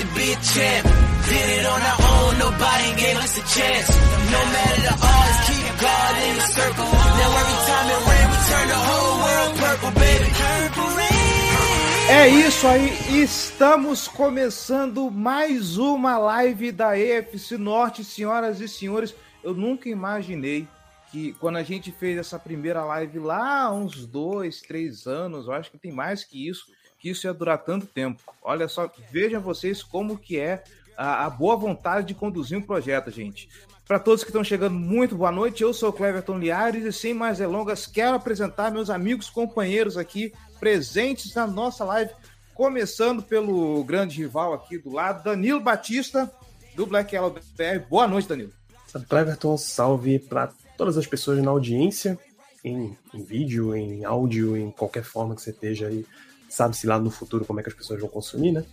to be a champ. Did it on our own, nobody gave us a chance. No matter the odds, keep God in the circle. Now every time it we turn the whole world purple, baby. É isso aí, estamos começando mais uma live da EFC Norte, senhoras e senhores. Eu nunca imaginei que quando a gente fez essa primeira live lá uns dois, três anos, eu acho que tem mais que isso, que isso ia durar tanto tempo. Olha só, vejam vocês como que é a, a boa vontade de conduzir um projeto, gente. Para todos que estão chegando, muito boa noite. Eu sou o Cleverton Liares e sem mais delongas, quero apresentar meus amigos companheiros aqui presentes na nossa live, começando pelo grande rival aqui do lado, Danilo Batista, do Black Yellow BR. Boa noite, Danilo. Cleverton, salve para todas as pessoas na audiência, em, em, vídeo, em áudio, em qualquer forma que você esteja aí. Sabe-se lá no futuro como é que as pessoas vão consumir, né?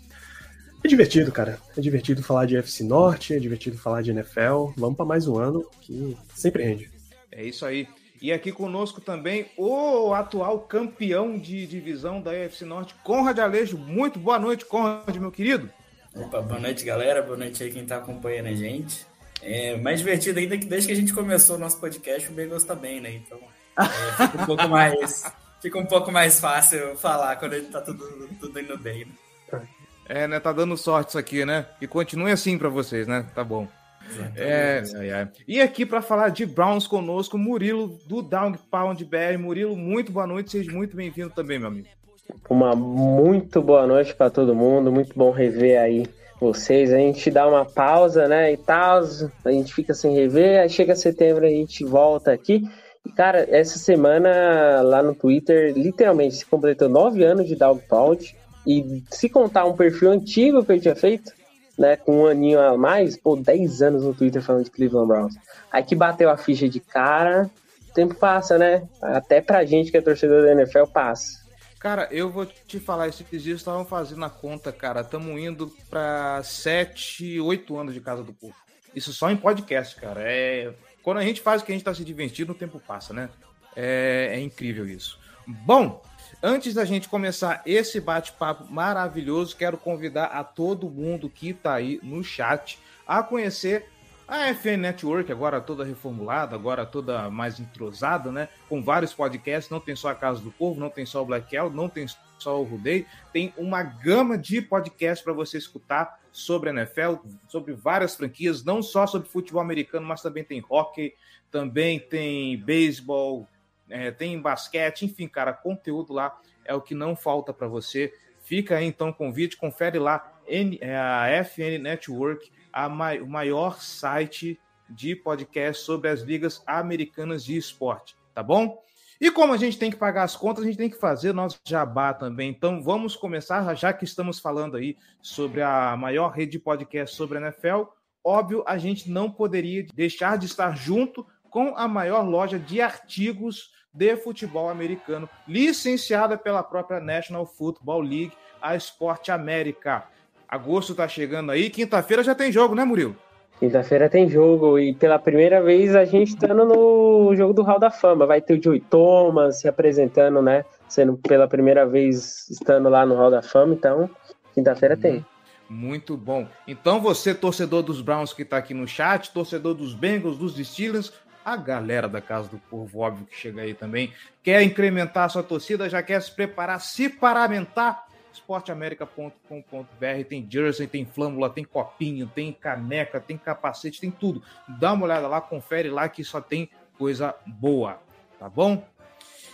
É divertido, cara. É divertido falar de FC Norte, é divertido falar de NFL. Vamos para mais um ano que sempre rende. É isso aí. E aqui conosco também o atual campeão de divisão da UFC Norte, Conrad Alejo. Muito boa noite, Conrad, meu querido. Opa, boa noite, galera. Boa noite aí quem está acompanhando a gente. É mais divertido ainda que desde que a gente começou o nosso podcast, o Bengals está bem, né? Então é, fica um pouco mais fica um pouco mais fácil falar quando está tudo, tudo indo bem. Né? É, né? Tá dando sorte isso aqui, né? E continue assim para vocês, né? Tá bom. É, é, é. E aqui para falar de Browns conosco, Murilo do Down Pound BR. Murilo, muito boa noite, seja muito bem-vindo também, meu amigo. Uma muito boa noite para todo mundo, muito bom rever aí vocês. A gente dá uma pausa, né, e tal, a gente fica sem rever, aí chega setembro a gente volta aqui. Cara, essa semana lá no Twitter, literalmente, se completou nove anos de Dog Pound. E se contar um perfil antigo que eu tinha feito, né, com um aninho a mais, pô, 10 anos no Twitter falando de Cleveland Browns. Aí que bateu a ficha de cara, o tempo passa, né? Até pra gente que é torcedor da NFL passa. Cara, eu vou te falar, esses dias estavam fazendo a conta, cara, estamos indo para 7, 8 anos de Casa do Povo. Isso só em podcast, cara. É... Quando a gente faz o que a gente tá se divertindo, o tempo passa, né? É, é incrível isso. Bom, Antes da gente começar esse bate-papo maravilhoso, quero convidar a todo mundo que está aí no chat a conhecer a FN Network, agora toda reformulada, agora toda mais entrosada, né? Com vários podcasts, não tem só a Casa do Povo, não tem só o Black Hell, não tem só o Rudei, tem uma gama de podcasts para você escutar sobre a NFL, sobre várias franquias, não só sobre futebol americano, mas também tem hockey, também tem beisebol, é, tem basquete, enfim, cara, conteúdo lá é o que não falta para você. Fica aí então o convite, confere lá é, a FN Network, a mai, o maior site de podcast sobre as ligas americanas de esporte, tá bom? E como a gente tem que pagar as contas, a gente tem que fazer nosso jabá também. Então vamos começar, já que estamos falando aí sobre a maior rede de podcast sobre a NFL. Óbvio, a gente não poderia deixar de estar junto com a maior loja de artigos de futebol americano, licenciada pela própria National Football League, a Sport América. Agosto está chegando aí, quinta-feira já tem jogo, né, Murilo? Quinta-feira tem jogo e pela primeira vez a gente está no jogo do Hall da Fama. Vai ter o Joey Thomas se apresentando, né? Sendo pela primeira vez estando lá no Hall da Fama, então quinta-feira hum. tem. Muito bom. Então você, torcedor dos Browns que está aqui no chat, torcedor dos Bengals, dos Steelers, a galera da Casa do Povo, óbvio que chega aí também, quer incrementar a sua torcida, já quer se preparar, se paramentar, esporteamerica.com.br tem jersey, tem flâmula, tem copinho, tem caneca, tem capacete, tem tudo. Dá uma olhada lá, confere lá que só tem coisa boa, tá bom?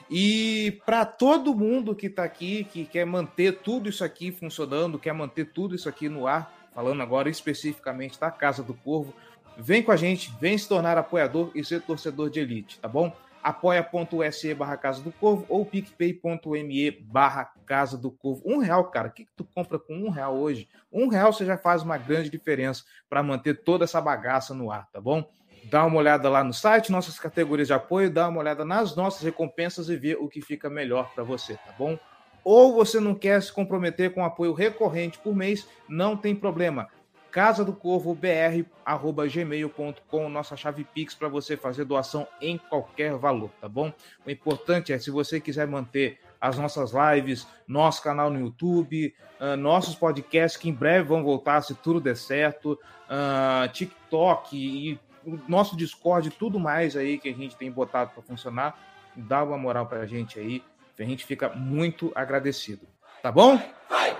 E para todo mundo que está aqui, que quer manter tudo isso aqui funcionando, quer manter tudo isso aqui no ar, falando agora especificamente da Casa do Corvo, Vem com a gente, vem se tornar apoiador e ser torcedor de elite, tá bom? apoia.se barra Casa do Corvo ou picpay.me barra Casa do Corvo. Um real, cara, o que, que tu compra com um real hoje? Um real você já faz uma grande diferença para manter toda essa bagaça no ar, tá bom? Dá uma olhada lá no site, nossas categorias de apoio, dá uma olhada nas nossas recompensas e vê o que fica melhor para você, tá bom? Ou você não quer se comprometer com apoio recorrente por mês, não tem problema casa do corvo br gmail.com nossa chave Pix para você fazer doação em qualquer valor, tá bom? O importante é se você quiser manter as nossas lives, nosso canal no YouTube, uh, nossos podcasts que em breve vão voltar se tudo der certo, uh, TikTok e o nosso Discord, tudo mais aí que a gente tem botado para funcionar, dá uma moral para a gente aí, a gente fica muito agradecido, tá bom? Vai,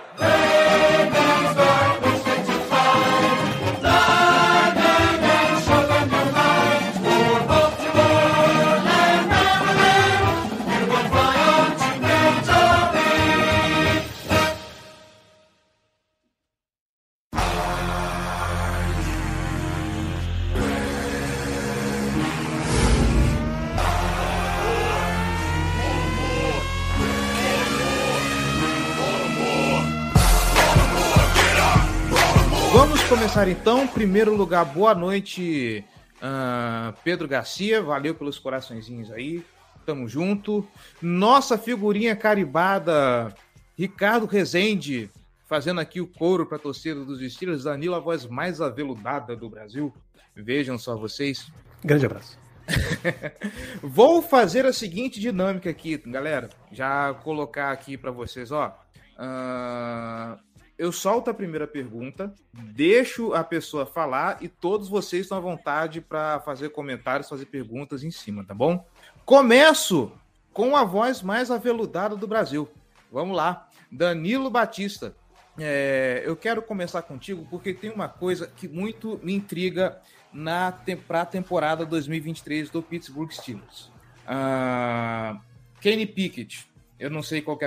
começar então. Primeiro lugar, boa noite, uh, Pedro Garcia. Valeu pelos coraçõezinhos aí. Tamo junto. Nossa figurinha caribada, Ricardo Rezende, fazendo aqui o couro para a torcida dos Steelers. Danilo, a voz mais aveludada do Brasil. Vejam só vocês. Grande abraço. Vou fazer a seguinte dinâmica aqui, galera. Já colocar aqui para vocês, ó. Uh, eu solto a primeira pergunta, deixo a pessoa falar e todos vocês estão à vontade para fazer comentários, fazer perguntas em cima, tá bom? Começo com a voz mais aveludada do Brasil. Vamos lá, Danilo Batista. É, eu quero começar contigo porque tem uma coisa que muito me intriga na para a temporada 2023 do Pittsburgh Steelers. Uh, Kenny Pickett, eu não sei qual é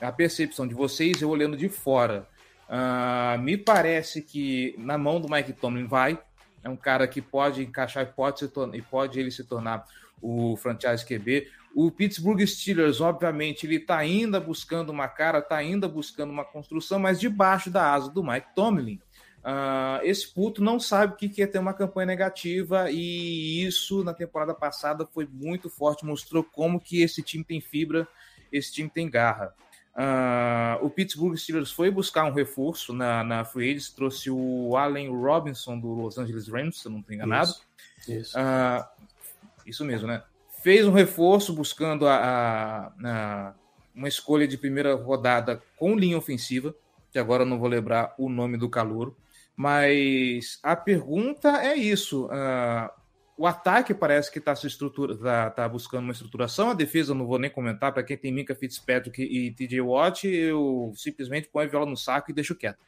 a percepção de vocês, eu olhando de fora. Uh, me parece que na mão do Mike Tomlin vai. É um cara que pode encaixar e pode, se tornar, e pode ele se tornar o franchise QB. O Pittsburgh Steelers, obviamente, ele está ainda buscando uma cara, está ainda buscando uma construção, mas debaixo da asa do Mike Tomlin. Uh, esse puto não sabe o que é ter uma campanha negativa e isso na temporada passada foi muito forte, mostrou como que esse time tem fibra, esse time tem garra. Uh, o Pittsburgh Steelers foi buscar um reforço na, na Free Agents, trouxe o Allen Robinson do Los Angeles Rams, se eu não estou enganado. Isso, isso. Uh, isso mesmo, né? Fez um reforço buscando a, a, a, uma escolha de primeira rodada com linha ofensiva, que agora eu não vou lembrar o nome do calouro. Mas a pergunta é isso. Uh, o ataque parece que está se estrutura, tá, tá, buscando uma estruturação. A defesa não vou nem comentar. Para quem tem Minka Fitzpatrick e TJ Watt, eu simplesmente ponho a viola no saco e deixo quieto.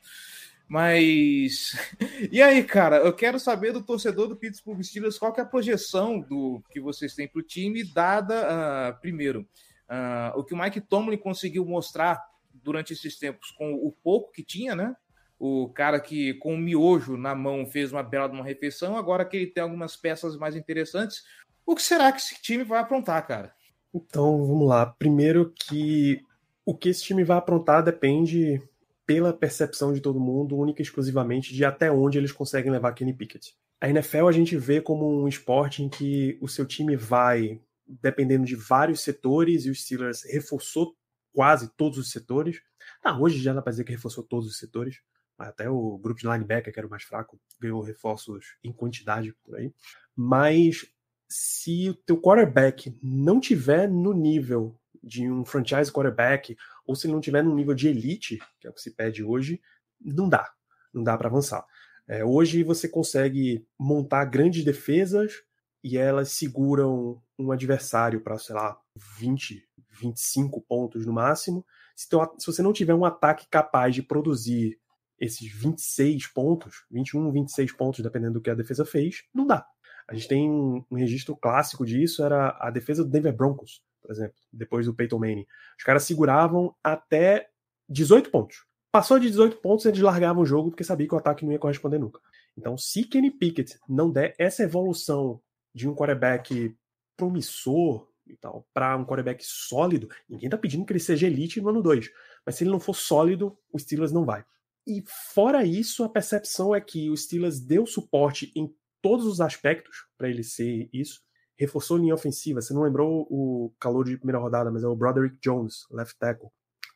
Mas e aí, cara? Eu quero saber do torcedor do Pittsburgh Steelers qual é a projeção do que vocês têm para o time, dada uh, primeiro uh, o que o Mike Tomlin conseguiu mostrar durante esses tempos com o pouco que tinha, né? O cara que com o miojo na mão fez uma bela uma refeição, agora que ele tem algumas peças mais interessantes, o que será que esse time vai aprontar, cara? Então, vamos lá. Primeiro que o que esse time vai aprontar depende pela percepção de todo mundo, única e exclusivamente de até onde eles conseguem levar Kenny Pickett. A NFL a gente vê como um esporte em que o seu time vai dependendo de vários setores e os Steelers reforçou quase todos os setores. Ah, hoje já dá para dizer que reforçou todos os setores. Até o grupo de linebacker, que era o mais fraco, ganhou reforços em quantidade por aí. Mas se o teu quarterback não tiver no nível de um franchise quarterback, ou se ele não tiver no nível de elite, que é o que se pede hoje, não dá. Não dá para avançar. É, hoje você consegue montar grandes defesas e elas seguram um adversário para, sei lá, 20, 25 pontos no máximo. Se, teu, se você não tiver um ataque capaz de produzir esses 26 pontos, 21, 26 pontos, dependendo do que a defesa fez, não dá. A gente tem um, registro clássico disso, era a defesa do Denver Broncos, por exemplo, depois do Peyton Manning. Os caras seguravam até 18 pontos. Passou de 18 pontos, eles largavam o jogo porque sabia que o ataque não ia corresponder nunca. Então, se Kenny Pickett não der essa evolução de um quarterback promissor, e tal, para um quarterback sólido, ninguém tá pedindo que ele seja elite no ano 2. Mas se ele não for sólido, o Steelers não vai. E fora isso, a percepção é que o Steelers deu suporte em todos os aspectos para ele ser isso. Reforçou a linha ofensiva. Você não lembrou o calor de primeira rodada, mas é o Broderick Jones, left tackle.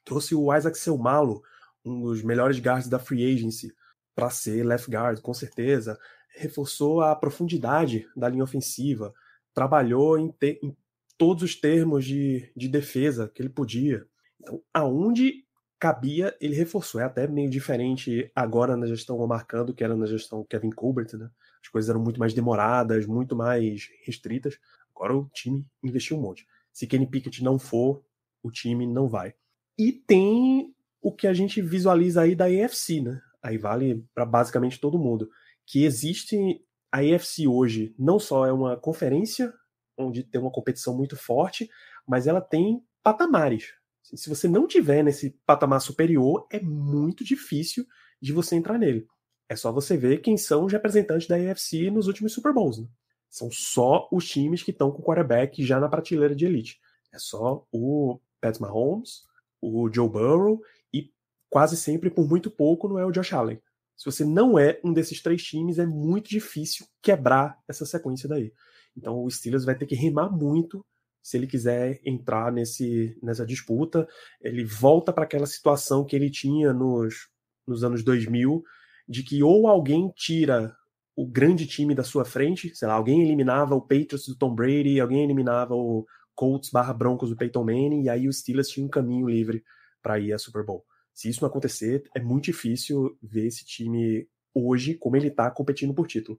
Trouxe o Isaac Selmalo, um dos melhores guards da free agency, para ser left guard, com certeza. Reforçou a profundidade da linha ofensiva. Trabalhou em, te, em todos os termos de, de defesa que ele podia. Então, aonde cabia, ele reforçou. É até meio diferente agora na gestão marcando que era na gestão Kevin Colbert, né? As coisas eram muito mais demoradas, muito mais restritas. Agora o time investiu um monte. Se Kenny Pickett não for, o time não vai. E tem o que a gente visualiza aí da AFC, né? Aí vale para basicamente todo mundo. Que existe a AFC hoje não só é uma conferência onde tem uma competição muito forte, mas ela tem patamares. Se você não tiver nesse patamar superior, é muito difícil de você entrar nele. É só você ver quem são os representantes da AFC nos últimos Super Bowls. Né? São só os times que estão com quarterback já na prateleira de elite. É só o Pat Mahomes, o Joe Burrow e quase sempre por muito pouco não é o Josh Allen. Se você não é um desses três times, é muito difícil quebrar essa sequência daí. Então o Steelers vai ter que remar muito se ele quiser entrar nesse, nessa disputa, ele volta para aquela situação que ele tinha nos, nos anos 2000, de que ou alguém tira o grande time da sua frente, sei lá, alguém eliminava o Patriots do Tom Brady, alguém eliminava o Colts barra Broncos do Peyton Manning, e aí os Steelers tinham um caminho livre para ir a Super Bowl. Se isso não acontecer, é muito difícil ver esse time hoje como ele está competindo por título.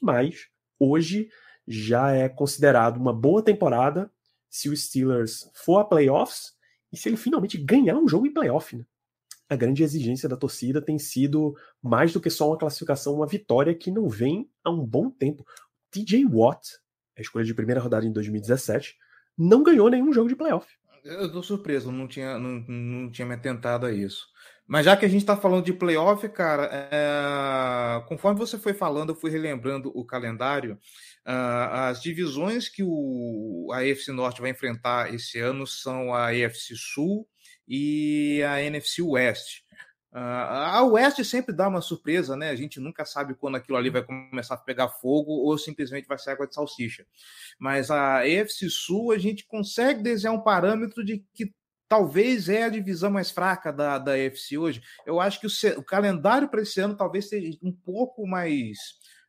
Mas hoje já é considerado uma boa temporada se o Steelers for a playoffs e se ele finalmente ganhar um jogo em playoff. Né? A grande exigência da torcida tem sido mais do que só uma classificação, uma vitória que não vem há um bom tempo. TJ Watt, a escolha de primeira rodada em 2017, não ganhou nenhum jogo de playoff. Eu tô surpreso, não tinha, não, não tinha me atentado a isso. Mas já que a gente está falando de playoff, cara, é... conforme você foi falando, eu fui relembrando o calendário. Uh, as divisões que o, a AFC Norte vai enfrentar esse ano são a AFC Sul e a NFC West. A Oeste sempre dá uma surpresa, né? A gente nunca sabe quando aquilo ali vai começar a pegar fogo ou simplesmente vai ser água de salsicha. Mas a AFC Sul, a gente consegue desenhar um parâmetro de que talvez é a divisão mais fraca da, da AFC hoje. Eu acho que o, o calendário para esse ano talvez seja um pouco mais.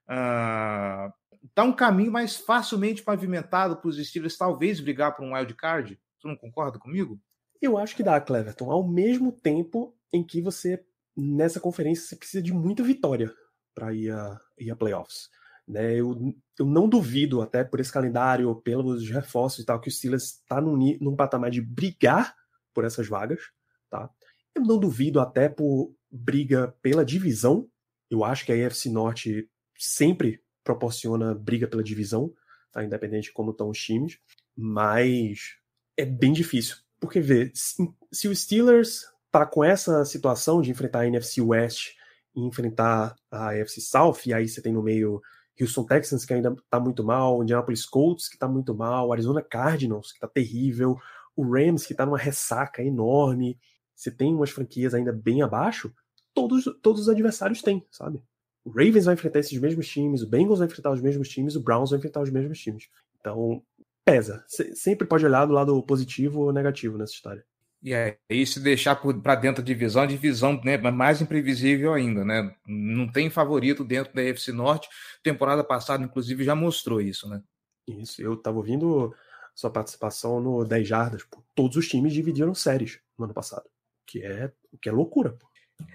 Uh, tá um caminho mais facilmente pavimentado para os Steelers talvez brigar por um wild card. Tu não concorda comigo? Eu acho que dá, Cleverton. Ao mesmo tempo em que você, nessa conferência, você precisa de muita vitória para ir a, ir a playoffs. Né? Eu, eu não duvido, até por esse calendário, pelos reforços e tal, que o Steelers está num, num patamar de brigar por essas vagas. Tá? Eu não duvido até por briga pela divisão. Eu acho que a AFC Norte sempre proporciona briga pela divisão, tá? independente de como estão os times, mas é bem difícil. Porque, vê, se, o Steelers tá com essa situação de enfrentar a NFC West e enfrentar a AFC South, e aí você tem no meio Houston Texans, que ainda tá muito mal, Indianapolis Colts, que tá muito mal, Arizona Cardinals, que tá terrível, o Rams, que tá numa ressaca enorme, você tem umas franquias ainda bem abaixo, todos, todos os adversários têm, sabe? O Ravens vai enfrentar esses mesmos times, o Bengals vai enfrentar os mesmos times, o Browns vai enfrentar os mesmos times. Então, pesa. sempre pode olhar do lado positivo ou negativo nessa história. E é, se deixar para dentro da divisão, a divisão né, mais imprevisível ainda, né? Não tem favorito dentro da UFC Norte. Temporada passada, inclusive, já mostrou isso, né? Isso, eu estava ouvindo sua participação no 10 Jardas. Pô, todos os times dividiram séries no ano passado, que é, que é loucura. Pô.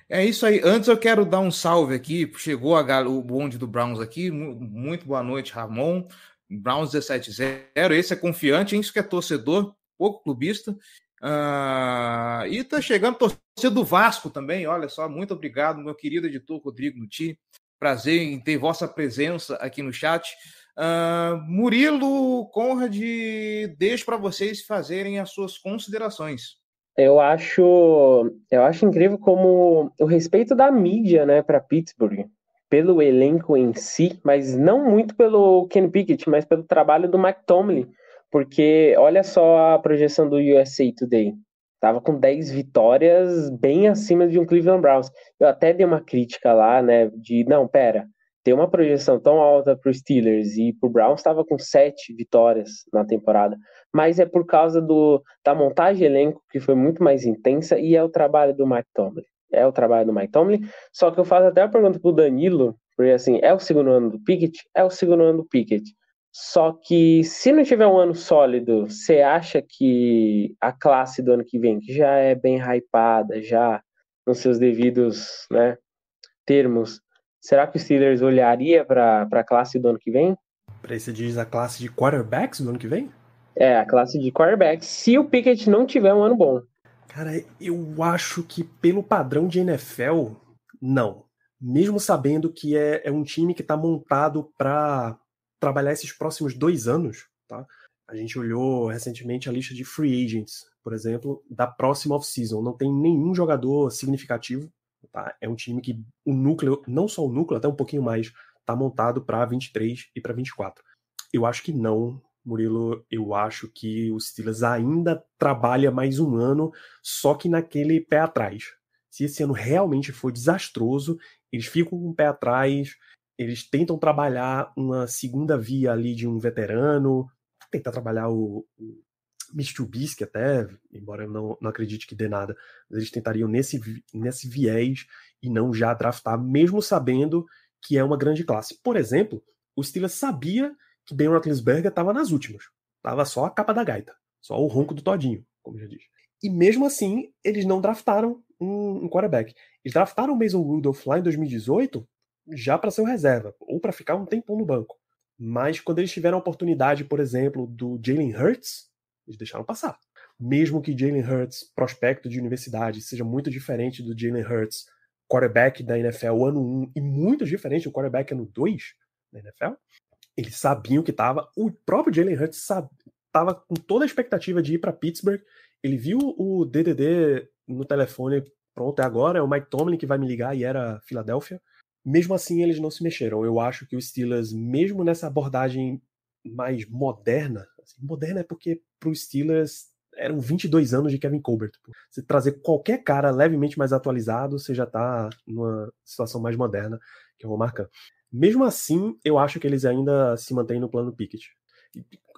É isso aí. Antes eu quero dar um salve aqui. Chegou a, o bonde do Browns aqui. Muito boa noite, Ramon. Browns 17-0. Esse é confiante, isso que é torcedor, pouco clubista. Uh, e tá chegando torcedor do Vasco também. Olha só, muito obrigado, meu querido editor Rodrigo Nuti. Prazer em ter vossa presença aqui no chat. Uh, Murilo, Conrad, deixo para vocês fazerem as suas considerações. Eu acho, eu acho incrível como o respeito da mídia, né, para Pittsburgh, pelo elenco em si, mas não muito pelo Kenny Pickett, mas pelo trabalho do Mike Tomlin, Porque olha só a projeção do USA Today. Tava com 10 vitórias, bem acima de um Cleveland Browns. Eu até dei uma crítica lá, né? De não, pera, ter uma projeção tão alta para os Steelers e para o Browns estava com sete vitórias na temporada, mas é por causa do, da montagem elenco que foi muito mais intensa e é o trabalho do Mike Tomlin. É o trabalho do Mike Tomlin. Só que eu faço até a pergunta para o Danilo, porque assim, é o segundo ano do Pickett? É o segundo ano do Pickett. Só que se não tiver um ano sólido, você acha que a classe do ano que vem, que já é bem hypada, já nos seus devidos né, termos, Será que o Steelers olharia para a classe do ano que vem? Para você diz a classe de quarterbacks do ano que vem? É, a classe de quarterbacks, se o Pickett não tiver um ano bom. Cara, eu acho que pelo padrão de NFL, não. Mesmo sabendo que é, é um time que está montado para trabalhar esses próximos dois anos, tá? A gente olhou recentemente a lista de free agents, por exemplo, da próxima off-season. Não tem nenhum jogador significativo Tá? É um time que o núcleo, não só o núcleo, até um pouquinho mais, está montado para 23 e para 24. Eu acho que não, Murilo. Eu acho que o Steelers ainda trabalha mais um ano, só que naquele pé atrás. Se esse ano realmente for desastroso, eles ficam com o pé atrás, eles tentam trabalhar uma segunda via ali de um veterano, tentar trabalhar o, o Mitch Trubisky até, embora eu não, não acredite que dê nada, eles tentariam nesse, nesse viés e não já draftar, mesmo sabendo que é uma grande classe. Por exemplo, o Steelers sabia que Ben Roethlisberger estava nas últimas. Tava só a capa da gaita, só o ronco do todinho, como já disse. E mesmo assim, eles não draftaram um, um quarterback. Eles draftaram o Mason Rudolph lá em 2018 já para ser reserva, ou para ficar um tempão no banco. Mas quando eles tiveram a oportunidade, por exemplo, do Jalen Hurts, eles deixaram passar. Mesmo que Jalen Hurts, prospecto de universidade, seja muito diferente do Jalen Hurts, quarterback da NFL ano 1, e muito diferente do quarterback ano 2 da NFL, eles sabiam que estava. O próprio Jalen Hurts estava com toda a expectativa de ir para Pittsburgh. Ele viu o DDD no telefone, pronto, é agora, é o Mike Tomlin que vai me ligar e era Filadélfia. Mesmo assim, eles não se mexeram. Eu acho que os Steelers, mesmo nessa abordagem mais moderna, assim, moderna é porque para os Steelers eram 22 anos de Kevin Colbert. Você trazer qualquer cara levemente mais atualizado, você já está numa situação mais moderna, que eu vou marcar. Mesmo assim, eu acho que eles ainda se mantêm no plano Pickett.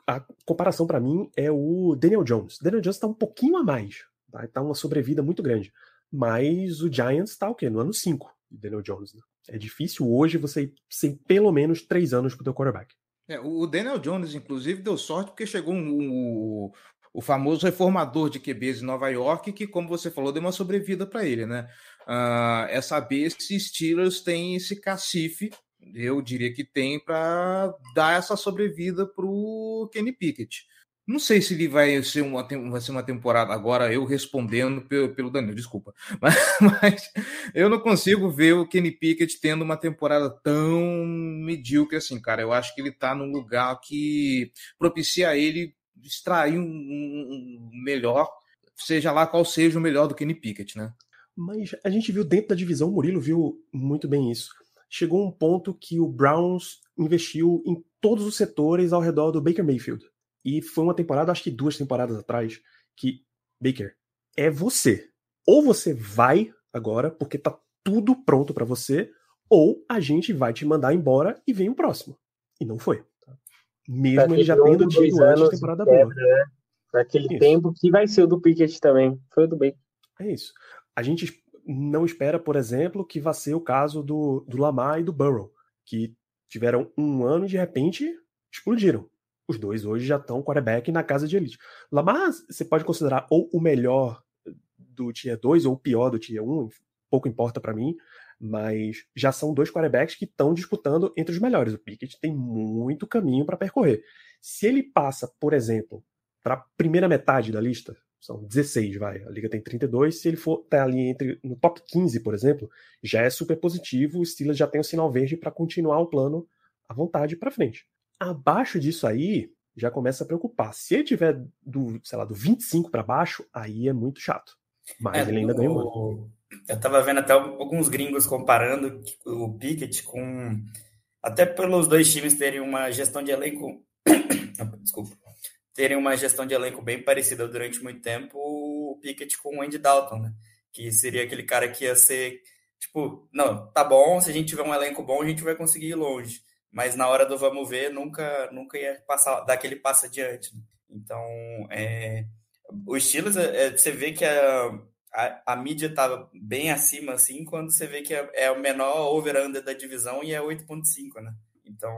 A comparação para mim é o Daniel Jones. Daniel Jones está um pouquinho a mais, tá? tá uma sobrevida muito grande. Mas o Giants está o quê? No ano 5 de Daniel Jones. Né? É difícil hoje você ser pelo menos 3 anos com o teu quarterback. É, o Daniel Jones, inclusive, deu sorte porque chegou um, um, o famoso reformador de QBs em Nova York, que, como você falou, deu uma sobrevida para ele, né? Uh, é saber se Steelers tem esse cacife, eu diria que tem, para dar essa sobrevida para o Kenny Pickett. Não sei se ele vai ser uma, vai ser uma temporada agora, eu respondendo pelo, pelo Danilo, desculpa. Mas, mas, eu não consigo ver o Kenny Pickett tendo uma temporada tão medíocre assim, cara. Eu acho que ele tá num lugar que propicia ele extrair um, um, melhor, seja lá qual seja o melhor do Kenny Pickett, né? Mas a gente viu dentro da divisão, o Murilo viu muito bem isso. Chegou um ponto que o Browns investiu em todos os setores ao redor do Baker Mayfield e foi uma temporada, acho que duas temporadas atrás, que, Baker, é você. Ou você vai agora, porque tá tudo pronto para você, ou a gente vai te mandar embora e vem o próximo. E não foi. Tá? Mesmo ele já tendo tido antes temporada boa. Né? Naquele isso. tempo que vai ser o do Pickett também. Foi o do Baker. É isso. A gente não espera, por exemplo, que vá ser o caso do, do Lamar e do Burrow, que tiveram um ano e de repente explodiram. Os dois hoje já estão quarterback na casa de elite. Lamar, você pode considerar ou o melhor do Tier 2 ou o pior do Tier 1, pouco importa para mim, mas já são dois quarterbacks que estão disputando entre os melhores. O Pickett tem muito caminho para percorrer. Se ele passa, por exemplo, para a primeira metade da lista, são 16, vai, a liga tem 32, se ele for tá ali entre no top 15, por exemplo, já é super positivo, o Steelers já tem o sinal verde para continuar o plano à vontade para frente. Abaixo disso aí, já começa a preocupar. Se ele tiver do, sei lá, do 25 para baixo, aí é muito chato. Mas é, ele ainda ganhou muito. Eu tava vendo até alguns gringos comparando o Pickett com. Até pelos dois times terem uma gestão de elenco. Desculpa. terem uma gestão de elenco bem parecida durante muito tempo, o Pickett com o Andy Dalton, né? Que seria aquele cara que ia ser, tipo, não, tá bom, se a gente tiver um elenco bom, a gente vai conseguir ir longe. Mas na hora do vamos ver, nunca, nunca ia passar, dar aquele passo adiante. Então, é, o Steelers, é, é, você vê que a, a, a mídia estava bem acima, assim, quando você vê que é, é o menor over-under da divisão e é 8.5, né? Então,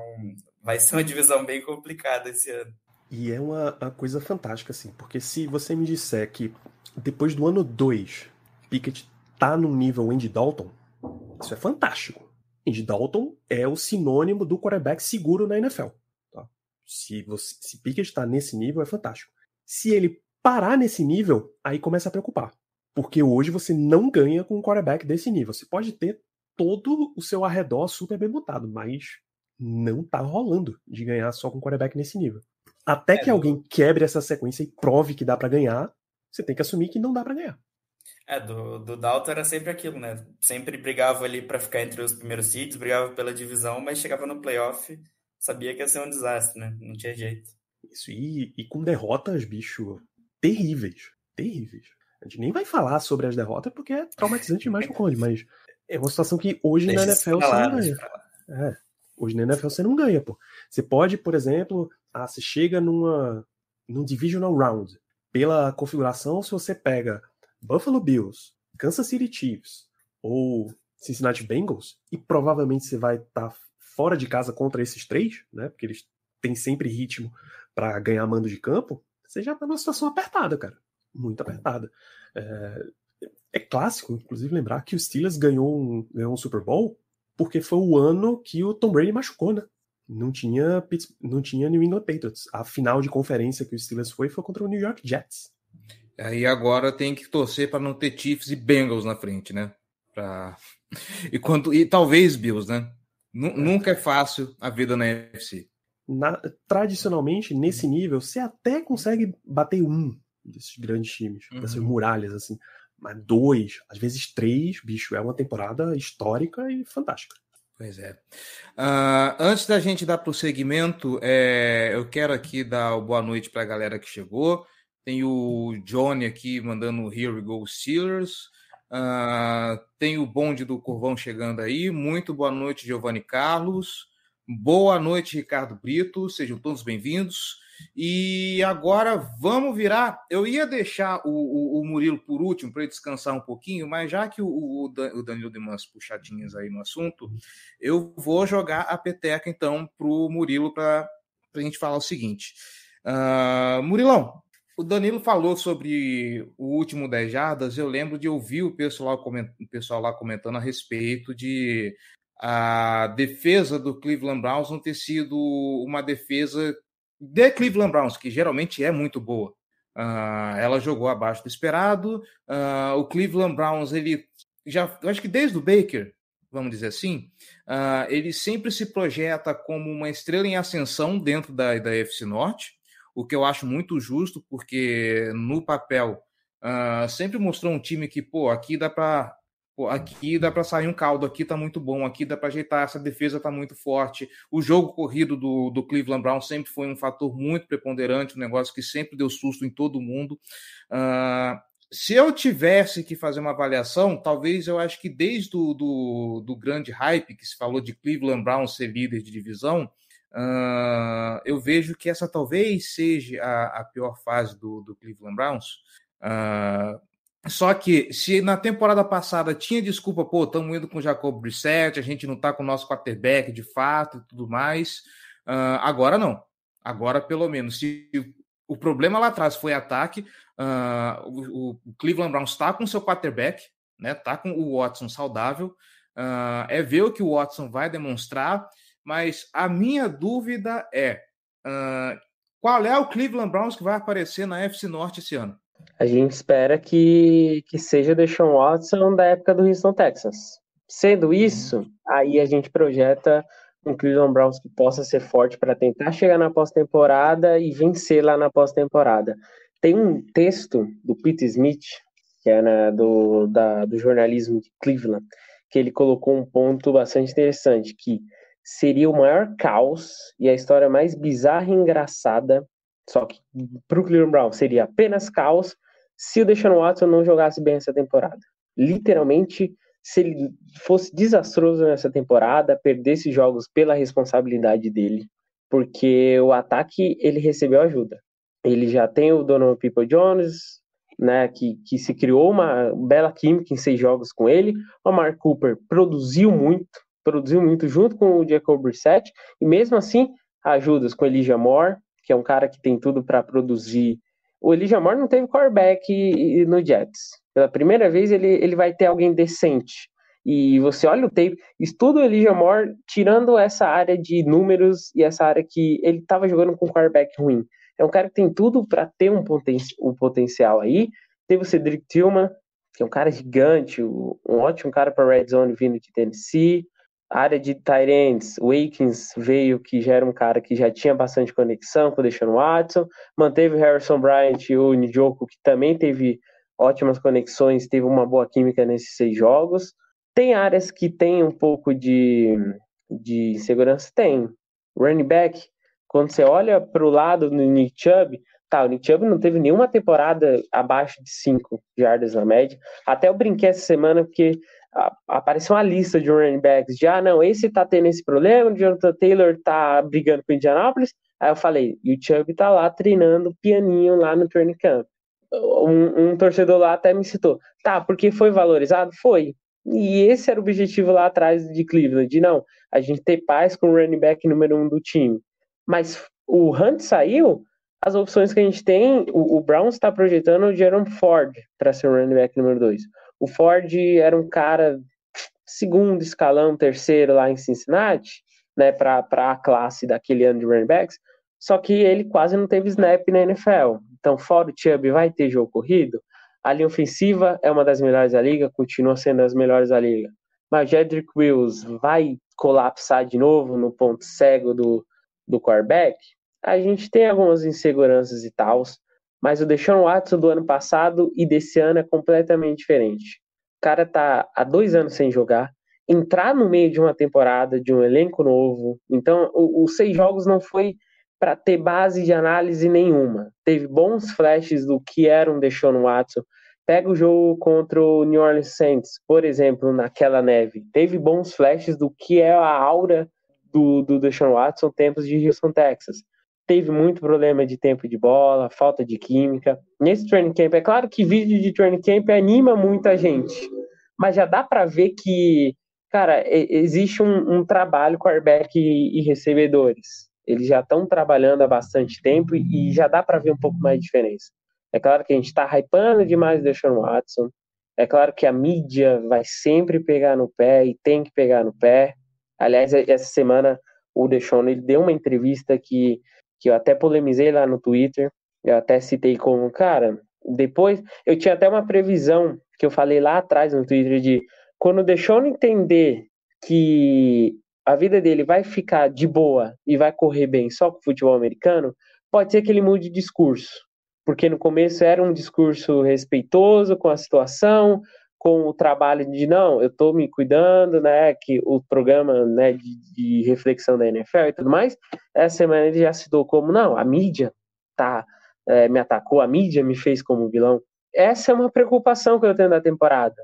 vai ser uma divisão bem complicada esse ano. E é uma, uma coisa fantástica, assim, porque se você me disser que depois do ano 2, Pickett tá no nível Andy Dalton, isso é fantástico. Andy Dalton é o sinônimo do quarterback seguro na NFL. Tá? Se, você, se Pickett está nesse nível, é fantástico. Se ele parar nesse nível, aí começa a preocupar. Porque hoje você não ganha com um quarterback desse nível. Você pode ter todo o seu arredor super bem montado, mas não tá rolando de ganhar só com um quarterback nesse nível. Até é, que alguém quebre essa sequência e prove que dá para ganhar, você tem que assumir que não dá para ganhar. É, do, do Dalton era sempre aquilo, né? Sempre brigava ali para ficar entre os primeiros sítios, brigava pela divisão, mas chegava no playoff, sabia que ia ser um desastre, né? Não tinha jeito. Isso, e, e com derrotas, bicho, terríveis. Terríveis. A gente nem vai falar sobre as derrotas porque é traumatizante demais pro Conde, mas é uma situação que hoje Deixa na NFL você não ganha. É, hoje na NFL você não ganha, pô. Você pode, por exemplo, ah, você chega numa num divisional round. Pela configuração, se você pega Buffalo Bills, Kansas City Chiefs ou Cincinnati Bengals, e provavelmente você vai estar tá fora de casa contra esses três, né? Porque eles têm sempre ritmo para ganhar mando de campo, você já tá numa situação apertada, cara. Muito apertada. É, é clássico, inclusive, lembrar que o Steelers ganhou um, ganhou um Super Bowl porque foi o ano que o Tom Brady machucou, né? não tinha, não tinha New England Patriots. A final de conferência que o Steelers foi foi contra o New York Jets. Aí agora tem que torcer para não ter Chiefs e Bengals na frente, né? Pra... E, quando, e talvez Bills, né? N nunca é fácil a vida na NFC. Na, tradicionalmente, nesse nível, você até consegue bater um desses grandes times, uhum. dessas muralhas, assim. Mas dois, às vezes três, bicho, é uma temporada histórica e fantástica. Pois é. Uh, antes da gente dar prosseguimento, é, eu quero aqui dar boa noite para a galera que chegou. Tem o Johnny aqui mandando Here We Go Steelers. Uh, tem o bonde do Curvão chegando aí. Muito boa noite, Giovanni Carlos. Boa noite, Ricardo Brito. Sejam todos bem-vindos. E agora vamos virar. Eu ia deixar o, o, o Murilo por último para ele descansar um pouquinho, mas já que o, o Danilo deu umas puxadinhas aí no assunto, eu vou jogar a peteca então para o Murilo para a gente falar o seguinte. Uh, Murilão, o Danilo falou sobre o último 10 jardas. Eu lembro de ouvir o pessoal, o pessoal lá comentando a respeito de a defesa do Cleveland Browns não ter sido uma defesa de Cleveland Browns, que geralmente é muito boa. Uh, ela jogou abaixo do esperado. Uh, o Cleveland Browns, ele já, acho que desde o Baker, vamos dizer assim, uh, ele sempre se projeta como uma estrela em ascensão dentro da, da FC Norte, o que eu acho muito justo, porque no papel sempre mostrou um time que, pô, aqui dá para aqui dá para sair um caldo, aqui tá muito bom, aqui dá para ajeitar, essa defesa tá muito forte. O jogo corrido do, do Cleveland Brown sempre foi um fator muito preponderante, um negócio que sempre deu susto em todo mundo. Uh, se eu tivesse que fazer uma avaliação, talvez eu acho que desde o do, do grande hype que se falou de Cleveland Brown ser líder de divisão, uh, eu vejo que essa talvez seja a, a pior fase do, do Cleveland Browns. Uh, só que se na temporada passada tinha desculpa, pô, estamos indo com o Jacob Brissett, a gente não está com o nosso quarterback de fato e tudo mais. Uh, agora não. Agora, pelo menos, se o problema lá atrás foi ataque, uh, o, o, Cleveland Browns está com seu quarterback, né? Tá com o Watson saudável. Uh, é ver o que o Watson vai demonstrar, mas a minha dúvida é qual é o Cleveland Browns que vai aparecer na FC Norte esse ano? A gente espera que, que seja Deshaun Watson da época do Houston Texas. Sendo uhum. isso, aí a gente projeta um Cleveland Browns que possa ser forte para tentar chegar na pós-temporada e vencer lá na pós-temporada. Tem um texto do Pete Smith, que é né, do, da, do jornalismo de Cleveland, que ele colocou um ponto bastante interessante, que seria o maior caos e a história mais bizarra e engraçada Só que para o Cleveland Brown seria apenas caos se o Deshaun Watson não jogasse bem essa temporada. Literalmente, se ele fosse desastroso nessa temporada, perdesse jogos pela responsabilidade dele, porque o ataque ele recebeu ajuda. Ele já tem o Donovan People Jones, né, que, que se criou uma bela química em seis jogos com ele. O Mark Cooper produziu muito, produziu muito junto com o Jacob Brissett, e mesmo assim, ajudas com Elijah Moore, que é um cara que tem tudo para produzir. O Elijah Moore não teve quarterback no Jets. Pela primeira vez ele, ele vai ter alguém decente. E você olha o tape, estuda o Elijah Moore, tirando essa área de números e essa área que ele estava jogando com quarterback ruim. É um cara que tem tudo para ter um, poten um potencial aí. Teve o Cedric Tillman, que é um cara gigante, um ótimo cara para red zone vindo de Tennessee área de Tyrants, Akins veio, que já era um cara que já tinha bastante conexão com o Deshaun Watson, manteve o Harrison Bryant e o Njoku, que também teve ótimas conexões, teve uma boa química nesses seis jogos. Tem áreas que tem um pouco de, de insegurança? Tem. Running back, quando você olha para o lado do Nick Chubb, tá, o Nick Chubb não teve nenhuma temporada abaixo de 5 jardas na média. Até eu brinquei essa semana porque apareceu uma lista de running backs de, ah, não, esse tá tendo esse problema, o Jonathan Taylor tá brigando com o Indianapolis. Aí eu falei, e o Chubb tá lá treinando pianinho lá no training camp. Um, um, torcedor lá até me citou, tá, porque foi valorizado? Foi. E esse era o objetivo lá atrás de Cleveland, de não, a gente ter paz com o running back número um do time. Mas o Hunt saiu, as opções que a gente tem, o, o Browns está projetando o Jerome Ford para ser o running back número dois. O Ford era um cara segundo escalão, terceiro lá em Cincinnati, né, para a classe daquele ano de running backs, só que ele quase não teve snap na NFL. Então, fora o Chubb, vai ter jogo corrido. A linha ofensiva é uma das melhores da liga, continua sendo as melhores da liga. Mas Jedrick Wills vai colapsar de novo no ponto cego do, do quarterback? A gente tem algumas inseguranças e tal, mas o Deshaun Watson do ano passado e desse ano é completamente diferente. O cara tá há dois anos sem jogar, entrar no meio de uma temporada, de um elenco novo. Então, os seis jogos não foi para ter base de análise nenhuma. Teve bons flashes do que era um Deshaun Watson. Pega o jogo contra o New Orleans Saints, por exemplo, naquela neve. Teve bons flashes do que é a aura do, do Deshaun Watson tempos de Houston, Texas teve muito problema de tempo de bola, falta de química. Nesse training camp, é claro que vídeo de training camp anima muita gente, mas já dá para ver que, cara, existe um, um trabalho com quarterback e, e recebedores. Eles já estão trabalhando há bastante tempo e já dá para ver um pouco mais de diferença. É claro que a gente está hypando demais o Deshaun Watson. É claro que a mídia vai sempre pegar no pé e tem que pegar no pé. Aliás, essa semana o Deshaun ele deu uma entrevista que que eu até polemizei lá no Twitter, eu até citei como, cara, depois eu tinha até uma previsão que eu falei lá atrás no Twitter de quando deixou entender que a vida dele vai ficar de boa e vai correr bem só com o futebol americano, pode ser que ele mude de discurso. Porque no começo era um discurso respeitoso com a situação, com o trabalho de não, eu estou me cuidando, né, que o programa, né, de, de, reflexão da NFL e tudo mais, essa semana ele já citou como não, a mídia tá é, me atacou, a mídia me fez como vilão. Essa é uma preocupação que eu tenho da temporada,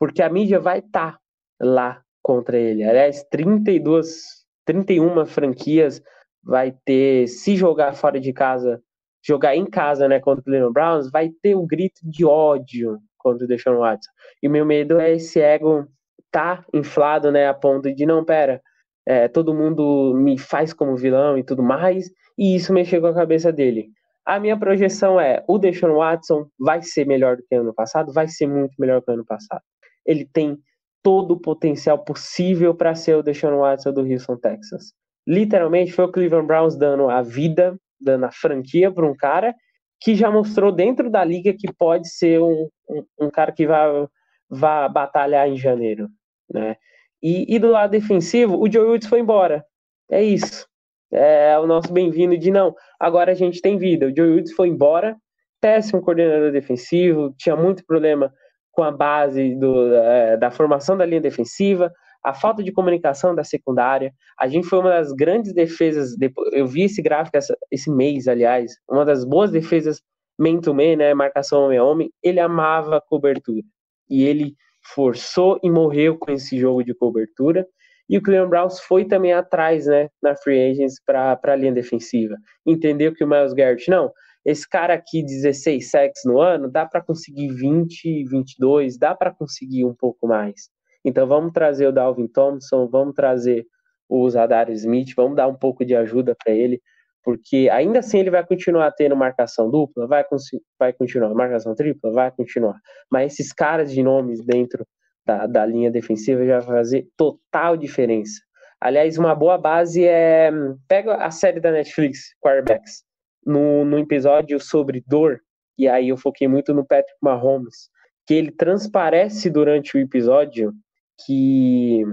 porque a mídia vai estar tá lá contra ele. Aliás, 32, 31 franquias vai ter, se jogar fora de casa, jogar em casa, né, contra o Cleveland Browns, vai ter o um grito de ódio contra o Deshaun Watson. E meu medo é esse ego tá inflado, né, a ponto de não, pera, é, todo mundo me faz como vilão e tudo mais, e isso mexeu com a cabeça dele. A minha projeção é, o Deshaun Watson vai ser melhor do que ano passado, vai ser muito melhor que ano passado. Ele tem todo o potencial possível para ser o Deshaun Watson do Houston, Texas. Literalmente foi o Cleveland Browns dando a vida, dando a franquia para um cara que já mostrou dentro da liga que pode ser um, um, um cara que vai, vai batalhar em janeiro, né? E, e, do lado defensivo, o Joe Woods foi embora. É isso. É o nosso bem-vindo de não. Agora a gente tem vida. O Joe Woods foi embora, péssimo coordenador defensivo, tinha muito problema com a base do, é, da formação da linha defensiva. A falta de comunicação da secundária. A gente foi uma das grandes defesas, eu vi esse gráfico esse mês, aliás, uma das boas defesas man-to-man, né, marcação homem a homem, ele amava cobertura. E ele forçou e morreu com esse jogo de cobertura. E o Cleveland Browns foi também atrás, né, na free agents para a linha defensiva. Entendeu que o Miles Garrett, não, esse cara aqui, 16 sacks no ano, dá para conseguir 20, 22, dá para conseguir um pouco mais. Então vamos trazer o Dalvin Thompson, vamos trazer o Zadar Smith, vamos dar um pouco de ajuda para ele, porque ainda assim ele vai continuar tendo marcação dupla, vai, vai continuar, marcação tripla, vai continuar. Mas esses caras de nomes dentro da, da linha defensiva já vai fazer total diferença. Aliás, uma boa base é. Pega a série da Netflix, Quarterbacks no, no episódio sobre dor, e aí eu foquei muito no Patrick Mahomes, que ele transparece durante o episódio que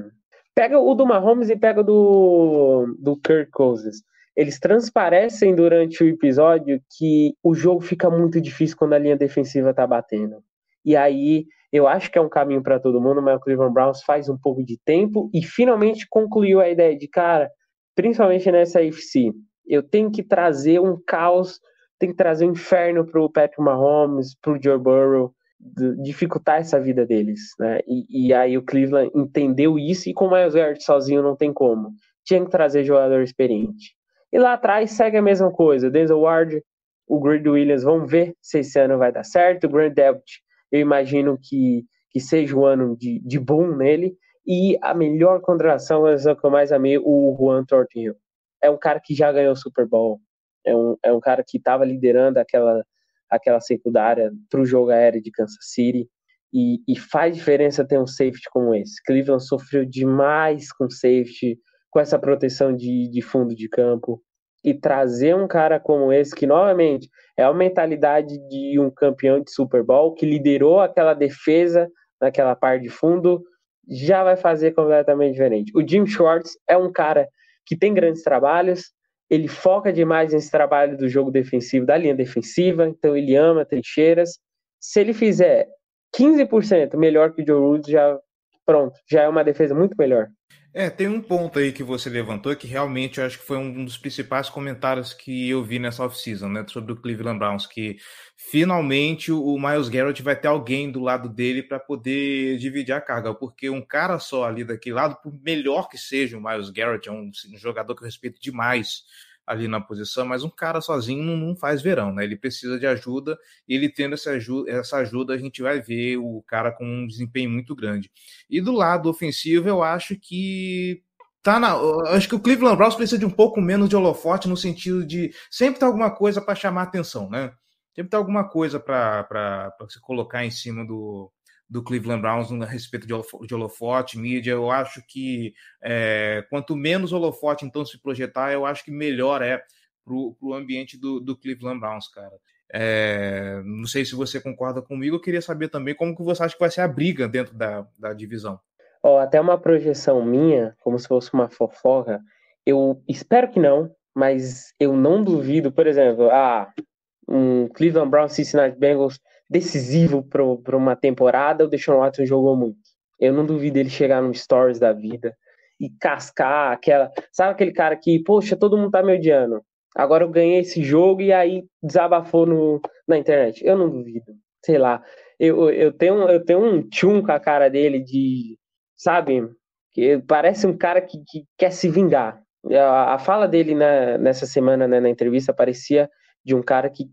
pega o do Mahomes e pega do do Kirk Cousins. Eles transparecem durante o episódio que o jogo fica muito difícil quando a linha defensiva tá batendo. E aí eu acho que é um caminho para todo mundo, mas o Cleveland Browns faz um pouco de tempo e finalmente concluiu a ideia de cara, principalmente nessa AFC eu tenho que trazer um caos, tenho que trazer um inferno para o Patrick Mahomes, para o Joe Burrow, dificultar essa vida deles, né? E, e, aí o Cleveland entendeu isso e com o Miles Garrett sozinho não tem como. Tinha que trazer jogador experiente. E lá atrás segue a mesma coisa. Denzel Ward, o Grid Williams, vamos ver se esse ano vai dar certo. O Grant eu imagino que, que seja um ano de, de boom nele. E a melhor contratação, é que eu mais amei, o Juan Thornhill é um cara que já ganhou o Super Bowl, é um, é um cara que estava liderando aquela, aquela secundária para o jogo aéreo de Kansas City. E, e, faz diferença ter um safety como esse. Cleveland sofreu demais com safety, com essa proteção de, de fundo de campo. E trazer um cara como esse, que novamente é a mentalidade de um campeão de Super Bowl, que liderou aquela defesa naquela parte de fundo, já vai fazer completamente diferente. O Jim Schwartz é um cara que tem grandes trabalhos, ele foca demais nesse trabalho do jogo defensivo, da linha defensiva, então ele ama trincheiras. Se ele fizer 15% melhor que o Joe Woods, já pronto, já é uma defesa muito melhor. É, tem um ponto aí que você levantou que realmente eu acho que foi um dos principais comentários que eu vi nessa off-season, né, sobre o Cleveland Browns, que finalmente o Miles Garrett vai ter alguém do lado dele para poder dividir a carga, porque um cara só ali daquele lado, por melhor que seja o Miles Garrett, é um, um jogador que eu respeito demais ali na posição, mas um cara sozinho não, não, faz verão, né? Ele precisa de ajuda, e ele tendo essa ajuda, essa ajuda, a gente vai ver o cara com um desempenho muito grande. E do lado ofensivo, eu acho que tá na. acho que o Cleveland Browns precisa de um pouco menos de holofote no sentido de sempre ter alguma coisa para chamar atenção, né? Sempre ter alguma coisa para se colocar em cima do, do Cleveland Browns a respeito de holofote, mídia. Eu acho que é, quanto menos holofote então se projetar, eu acho que melhor é para o ambiente do, do, Cleveland Browns, cara. É, não sei se você concorda comigo, eu queria saber também como que você acha que vai ser a briga dentro da, da divisão. Oh, até uma projeção minha, como se fosse uma fofoca, eu espero que não, mas eu não duvido, por exemplo, ah, um Cleveland Browns Cincinnati Bengals decisivo para uma temporada, o Deshaun Watson jogou muito. Eu não duvido ele chegar no Stories da vida e cascar aquela. Sabe aquele cara que, poxa, todo mundo tá me odiando. Agora eu ganhei esse jogo e aí desabafou no, na internet. Eu não duvido. Sei lá. Eu, eu, tenho, eu tenho um tchum com a cara dele de. Sabe? Que parece um cara que, que quer se vingar. A, a fala dele na, nessa semana né, na entrevista parecia de um cara que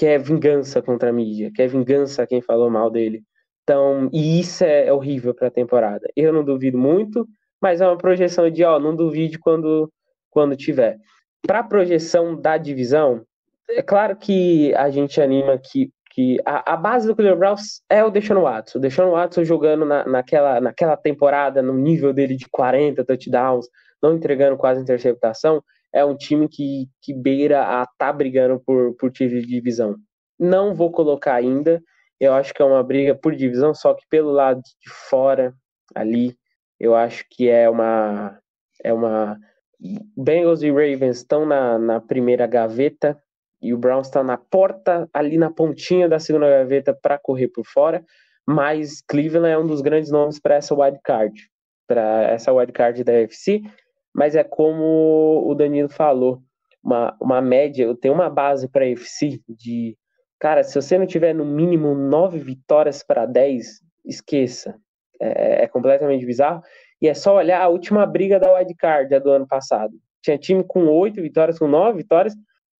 quer vingança contra a mídia, quer vingança a quem falou mal dele. Então, e isso é horrível para a temporada. Eu não duvido muito, mas é uma projeção de, ó, não duvide quando, quando tiver. Para a projeção da divisão, é claro que a gente anima que, que a, a base do Cleveland Browns é o Deshaun Watson. O Deshaun Watson jogando na, naquela, naquela temporada, no nível dele de 40 touchdowns, não entregando quase interceptação, é um time que, que beira a tá brigando por, por título de divisão. Não vou colocar ainda, eu acho que é uma briga por divisão, só que pelo lado de fora, ali, eu acho que é uma. É uma Bengals e Ravens estão na, na primeira gaveta e o Browns está na porta, ali na pontinha da segunda gaveta para correr por fora, mas Cleveland é um dos grandes nomes para essa wild card. para essa wildcard da UFC, mas é como o Danilo falou, uma, uma média, eu tenho uma base para a UFC de, cara, se você não tiver no mínimo nove vitórias para 10, esqueça. É, é, completamente bizarro. E é só olhar a última briga da wildcard do ano passado. Tinha time com oito vitórias, com nove vitórias,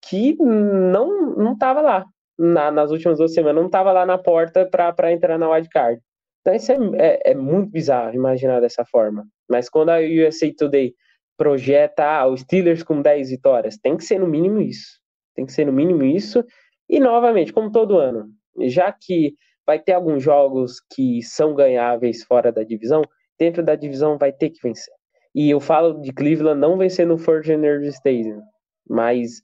que não não estava lá. Na, nas últimas duas semanas, não estava lá na porta para entrar na wildcard. Então, isso é, é, é, muito bizarro imaginar dessa forma. Mas quando a USA Today projeta ah, os Steelers com 10 vitórias, tem que ser no mínimo isso. Tem que ser no mínimo isso. E, novamente, como todo ano, já que vai ter alguns jogos que são ganháveis fora da divisão, dentro da divisão vai ter que vencer. E eu falo de Cleveland não vencer no Energy Stadium, mas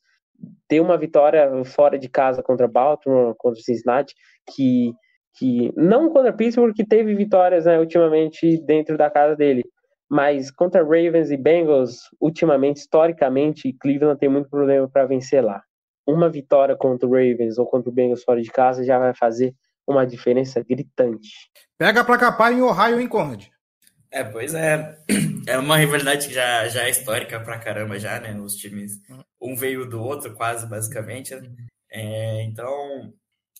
ter uma vitória fora de casa contra Baltimore, contra Cincinnati, que que não contra Pittsburgh, que teve vitórias né, ultimamente dentro da casa dele, mas contra Ravens e Bengals, ultimamente, historicamente, Cleveland tem muito problema para vencer lá. Uma vitória contra o Ravens ou contra o Bengals fora de casa já vai fazer uma diferença gritante. Pega pra capar em Ohio em Conrad. É, pois é. É uma rivalidade que já, já é histórica pra caramba já, né? Os times, um veio do outro quase, basicamente. É, então,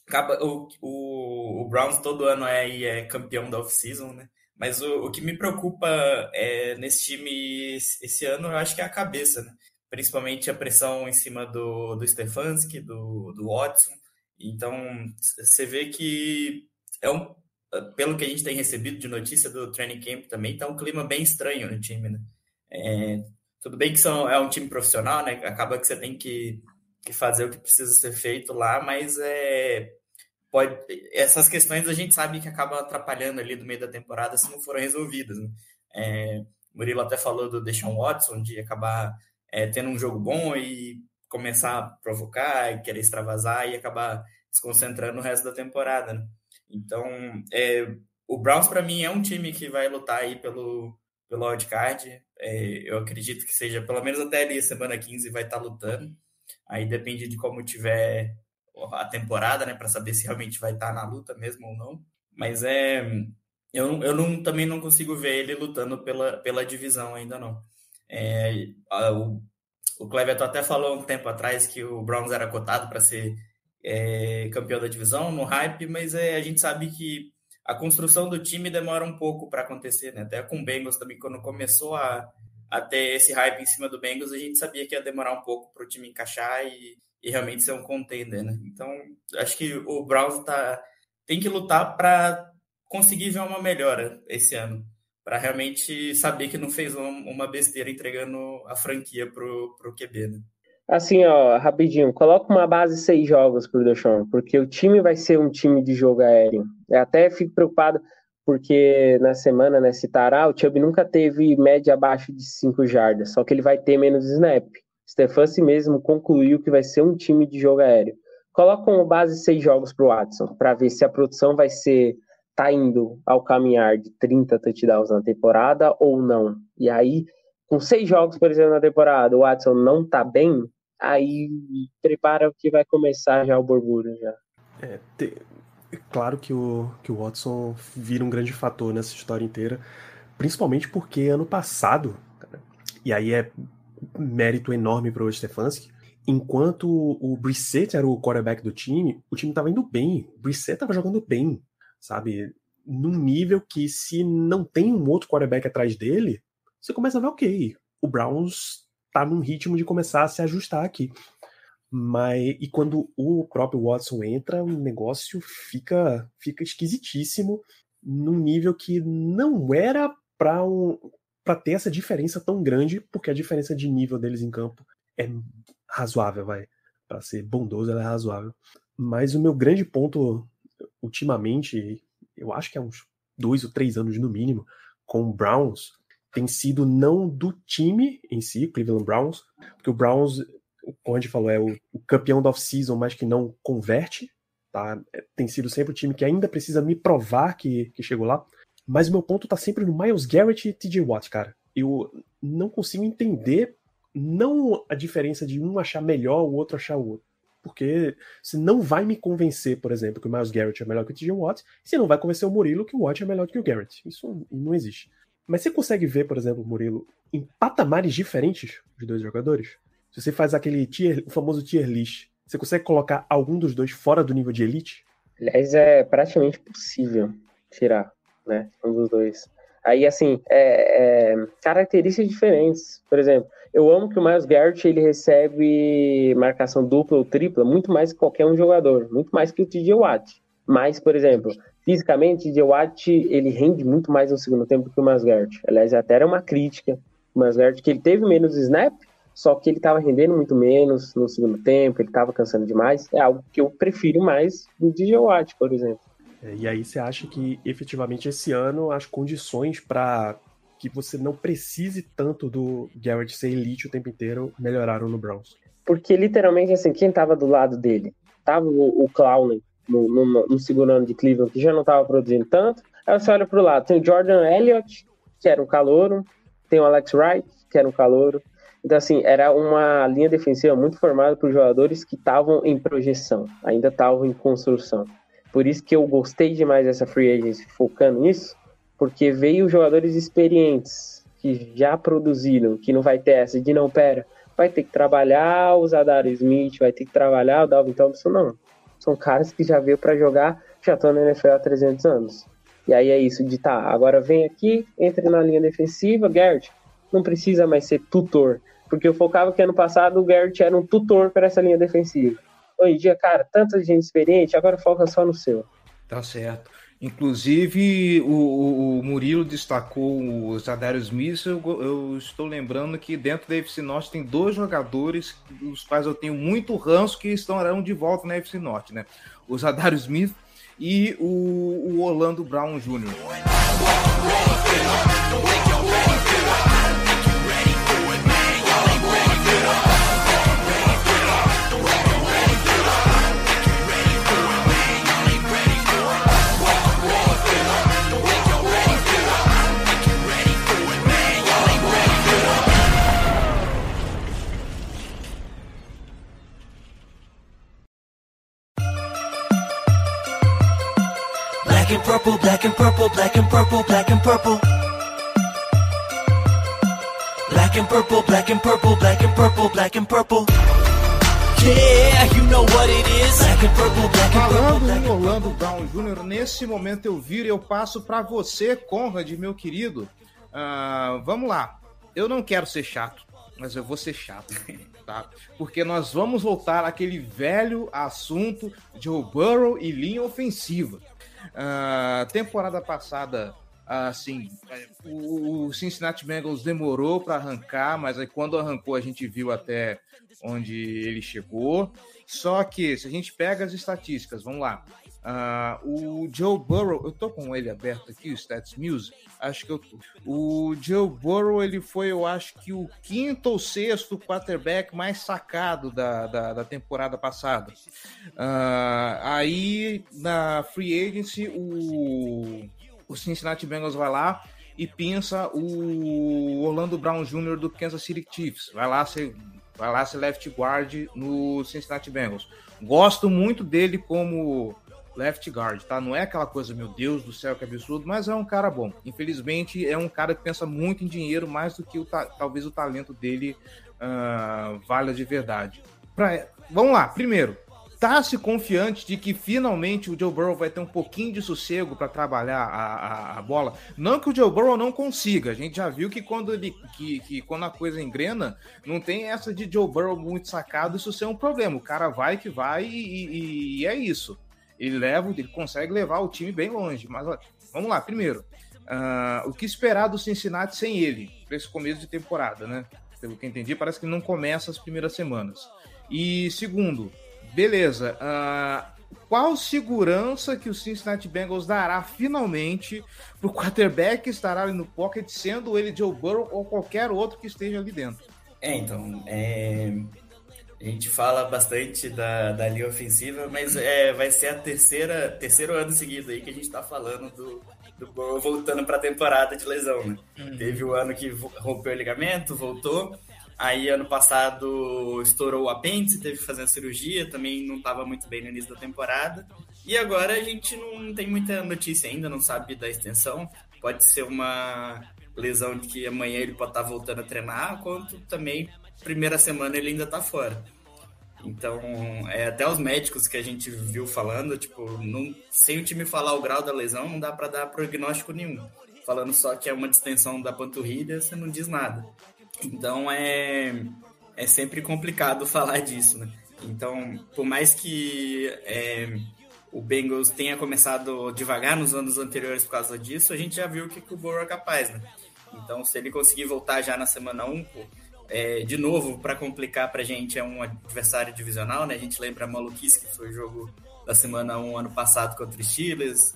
acaba o, o, o, Browns todo ano é, é campeão da off-season, né? Mas o, o que me preocupa é, nesse time esse ano, eu acho que é a cabeça, né? Principalmente a pressão em cima do, do Stefanski, do, do Watson. Então, você vê que é um, pelo que a gente tem recebido de notícia do training camp também, tá um clima bem estranho no time, né? É, tudo bem que são, é um time profissional, né? Acaba que você tem que que fazer o que precisa ser feito lá, mas é, pode, essas questões a gente sabe que acabam atrapalhando ali no meio da temporada se não forem resolvidas. Né? É, Murilo até falou do Deshaun Watson, de acabar é, tendo um jogo bom e começar a provocar e querer extravasar e acabar desconcentrando no resto da temporada. Né? Então, é, o Browns, para mim, é um time que vai lutar aí pelo, pelo wildcard. É, eu acredito que seja, pelo menos até ali, semana 15, vai estar tá lutando. Aí depende de como tiver a temporada, né, para saber se realmente vai estar tá na luta mesmo ou não. Mas é, eu, eu não, também não consigo ver ele lutando pela, pela divisão ainda não. É, a, o, o Cleverton até falou um tempo atrás que o Browns era cotado para ser é, campeão da divisão no hype, mas é, a gente sabe que a construção do time demora um pouco para acontecer, né? Até com o Bengals também, quando começou a, até esse hype em cima do Bengals, a gente sabia que ia demorar um pouco para o time encaixar e, e, realmente ser um contender, né? Então, acho que o Browns tá, tem que lutar para conseguir ver uma melhora esse ano, para realmente saber que não fez uma besteira entregando a franquia pro, pro QB, né? Assim, ó, rapidinho, coloca uma base seis jogos pro Deshaun, porque o time vai ser um time de jogo aéreo. Eu até fico preocupado, porque na semana, né, citará, o Chubb nunca teve média abaixo de 5 jardas, só que ele vai ter menos snap. Stefanski mesmo concluiu que vai ser um time de jogo aéreo. Coloca como base seis jogos para o Watson, para ver se a produção vai ser tá indo ao caminhar de 30 touchdowns na temporada ou não. E aí, com seis jogos, por exemplo, na temporada, o Watson não tá bem, aí prepara que vai começar já o borbulho já. É, te, é claro que o, que o Watson vira um grande fator nessa história inteira, principalmente porque ano passado, e aí é mérito enorme para o Stefanski, enquanto o Brissett era o quarterback do time, o time estava indo bem, o Brissett estava jogando bem, sabe? Num nível que se não tem um outro quarterback atrás dele, você começa a ver, ok, o Browns tá num ritmo de começar a se ajustar aqui. Mas e quando o próprio Watson entra, o negócio fica fica esquisitíssimo num nível que não era para um, para ter essa diferença tão grande, porque a diferença de nível deles em campo é razoável, vai. Para ser bondoso, ela é razoável. Mas o meu grande ponto ultimamente, eu acho que há uns dois ou três anos no mínimo, com o Browns, tem sido não do time em si, Cleveland Browns, porque o Browns como a gente falou, é o, o campeão da off-season, mas que não converte. Tá? É, tem sido sempre o time que ainda precisa me provar que, que chegou lá. Mas meu ponto tá sempre no Miles Garrett e TJ Watt, cara. Eu não consigo entender não a diferença de um achar melhor, o outro achar o outro. Porque você não vai me convencer, por exemplo, que o Miles Garrett é melhor que o TJ Watt, você não vai convencer o Murilo que o Watt é melhor que o Garrett. Isso não existe. Mas você consegue ver, por exemplo, Murilo, em patamares diferentes os dois jogadores? Se você faz aquele tier, o famoso tier list, você consegue colocar algum dos dois fora do nível de elite? Aliás, é praticamente possível tirar, né? Um dos dois. Aí, assim, é, é, características diferentes. Por exemplo, eu amo que o Miles Garrett ele recebe marcação dupla ou tripla muito mais que qualquer um jogador, muito mais que o TJ Watt. Mas, por exemplo, fisicamente, o TJ Watt ele rende muito mais no segundo tempo que o Miles Garrett. Aliás, até era uma crítica o Miles Garrett que ele teve menos snap, só que ele estava rendendo muito menos no segundo tempo, ele estava cansando demais. É algo que eu prefiro mais do DJ Watt, por exemplo. É, e aí você acha que efetivamente esse ano as condições para que você não precise tanto do Garrett ser elite o tempo inteiro melhoraram no Browns? Porque literalmente assim, quem estava do lado dele? Tava o, o Clowney no, no, no, segundo ano de Cleveland, que já não estava produzindo tanto. Aí você olha para o lado, tem o Jordan Elliott, que era um calouro, tem o Alex Wright, que era um calouro, então, assim, era uma linha defensiva muito formada por jogadores que estavam em projeção, ainda estavam em construção. Por isso que eu gostei demais dessa free agency, focando nisso, porque veio jogadores experientes, que já produziram, que não vai ter essa de não, pera, vai ter que trabalhar o Zadar Smith, vai ter que trabalhar o Dalvin Thompson, não. São caras que já veio para jogar, já estão na NFL há 300 anos. E aí é isso de tá, agora vem aqui, entre na linha defensiva, Garrett, não precisa mais ser tutor, porque eu focava que ano passado o Garrett era um tutor para essa linha defensiva. Hoje em dia, cara, tanta gente experiente, agora foca só no seu. Tá certo. Inclusive, o, o Murilo destacou o Zadarius Smith. Eu, eu, estou lembrando que dentro da FC Norte tem dois jogadores, os quais eu tenho muito ranço, que estarão de volta na FC Norte, né? O Zadarius Smith e o, o Orlando Brown Jr. and purple, black and purple, black and purple, black and purple. Black and purple, black and purple, black and purple, black and purple. Yeah, you know what it is. Black and purple, black and purple, Falando em and Orlando Brown Jr., nesse momento eu viro e eu passo para você, Conrad, meu querido. Ah, vamos lá. Eu não quero ser chato, mas eu vou ser chato, tá? Porque nós vamos voltar àquele velho assunto de Joe Burrow e linha ofensiva. Ah, temporada passada, assim, o Cincinnati Bengals demorou para arrancar, mas aí quando arrancou a gente viu até onde ele chegou. Só que se a gente pega as estatísticas, vamos lá. Ah, o Joe Burrow, eu tô com ele aberto aqui, o Stats News, acho que eu tô. O Joe Burrow, ele foi, eu acho que o quinto ou sexto quarterback mais sacado da, da, da temporada passada. Ah, aí, na Free Agency, o, o Cincinnati Bengals vai lá e pensa o Orlando Brown Jr. do Kansas City Chiefs. Vai lá ser, vai lá ser left guard no Cincinnati Bengals. Gosto muito dele como left guard, tá? Não é aquela coisa, meu Deus do céu, que absurdo, mas é um cara bom. Infelizmente, é um cara que pensa muito em dinheiro, mais do que o ta- talvez o talento dele ah, valha de verdade. Pra- Vamos lá, primeiro, tá-se confiante de que finalmente o Joe Burrow vai ter um pouquinho de sossego para trabalhar a, a- a bola? Não que o Joe Burrow não consiga, a gente já viu que quando, ele, que, que quando a coisa engrena, não tem essa de Joe Burrow muito sacado, isso ser um problema. O cara vai que vai e, e- e é isso. Ele leva, ele consegue levar o time bem longe. Mas vamos lá, primeiro. ah, o que esperar do Cincinnati sem ele, para esse começo de temporada, né? Pelo que entendi, parece que não começa as primeiras semanas. E segundo, beleza. ah, qual segurança que o Cincinnati Bengals dará finalmente para o quarterback que estará ali no pocket, sendo ele Joe Burrow ou qualquer outro que esteja ali dentro? É, então, é, a gente fala bastante da, da linha ofensiva, mas é, vai ser a terceira, terceiro ano seguido aí que a gente tá falando do, do Burrow voltando pra temporada de lesão, né? Teve o ano que rompeu o ligamento, voltou. Aí ano passado estourou o apêndice, teve que fazer a cirurgia, também não estava muito bem no início da temporada. E agora a gente não tem muita notícia ainda, não sabe da extensão. Pode ser uma lesão de que amanhã ele pode estar tá voltando a treinar, quanto também primeira semana ele ainda está fora. Então, é, até os médicos que a gente viu falando, tipo, não, sem o time falar o grau da lesão, não dá para dar prognóstico nenhum. Falando só que é uma distensão da panturrilha, você não diz nada. Então, é, é sempre complicado falar disso, né? Então, por mais que é, o Bengals tenha começado devagar nos anos anteriores por causa disso, a gente já viu o que, que o Burrow é capaz, né? Então, se ele conseguir voltar já na semana 1, pô, é, de novo, para complicar para a gente, é um adversário divisional, né? A gente lembra a maluquice que foi o jogo da semana 1 ano passado contra os Steelers,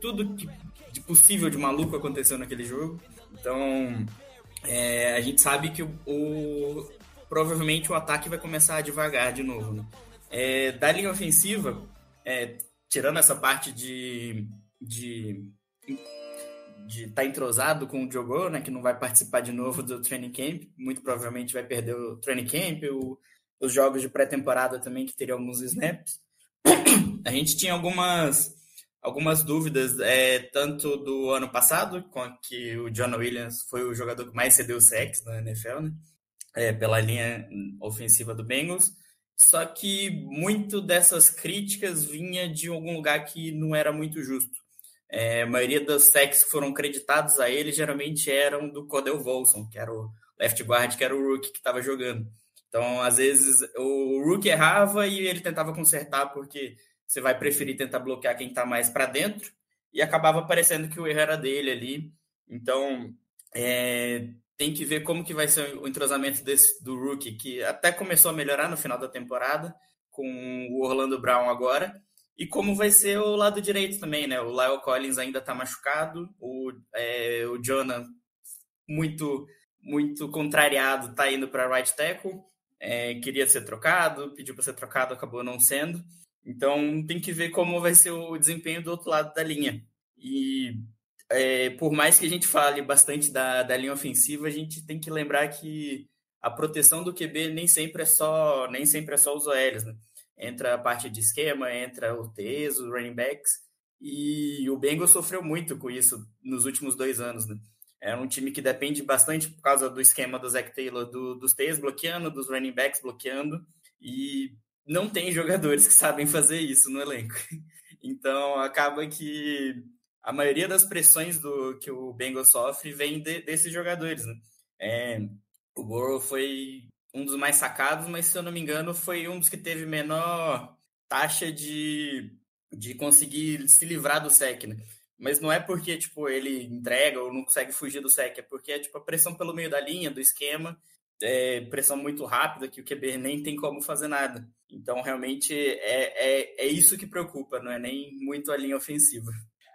tudo que, de possível de maluco aconteceu naquele jogo. Então, é, a gente sabe que o, o, provavelmente o ataque vai começar devagar de novo. Né? É, da linha ofensiva, é, tirando essa parte de, de de estar tá entrosado com o Joe né, que não vai participar de novo do training camp, muito provavelmente vai perder o training camp, o, os jogos de pré-temporada também, que teriam alguns snaps. A gente tinha algumas, algumas dúvidas, é, tanto do ano passado, com que o John Williams foi o jogador que mais cedeu sacks na NFL, né, é, pela linha ofensiva do Bengals, só que muito dessas críticas vinha de algum lugar que não era muito justo. É, a maioria dos sacks que foram creditados a ele geralmente eram do Codell Volson, que era o left guard, que era o rookie que estava jogando. Então, às vezes, o rookie errava e ele tentava consertar, porque você vai preferir tentar bloquear quem está mais para dentro, e acabava parecendo que o erro era dele ali. Então, é, tem que ver como que vai ser o entrosamento desse, do rookie, que até começou a melhorar no final da temporada, com o Orlando Brown agora, e como vai ser o lado direito também, né? O Lyle Collins ainda tá machucado, o, é, o Jonah muito muito contrariado tá indo para right tackle, é, queria ser trocado, pediu para ser trocado, acabou não sendo. Então tem que ver como vai ser o desempenho do outro lado da linha. E é, por mais que a gente fale bastante da, da linha ofensiva, a gente tem que lembrar que a proteção do QB nem sempre é só nem sempre é só os OLs, né? Entra a parte de esquema, entra o TES, os running backs, e o Bengals sofreu muito com isso nos últimos dois anos, né? É um time que depende bastante por causa do esquema do Zach Taylor, do, dos TEs bloqueando, dos running backs bloqueando, e não tem jogadores que sabem fazer isso no elenco. Então, acaba que a maioria das pressões do que o Bengals sofre vem de, desses jogadores, né? É, o Burrow foi um dos mais sacados, mas se eu não me engano, foi um dos que teve menor taxa de, de conseguir se livrar do SEC, né? Mas não é porque, tipo, ele entrega ou não consegue fugir do SEC, é porque tipo, a pressão pelo meio da linha, do esquema, é pressão muito rápida, que o QB nem tem como fazer nada. Então, realmente, é, é, é isso que preocupa, não é nem muito a linha ofensiva.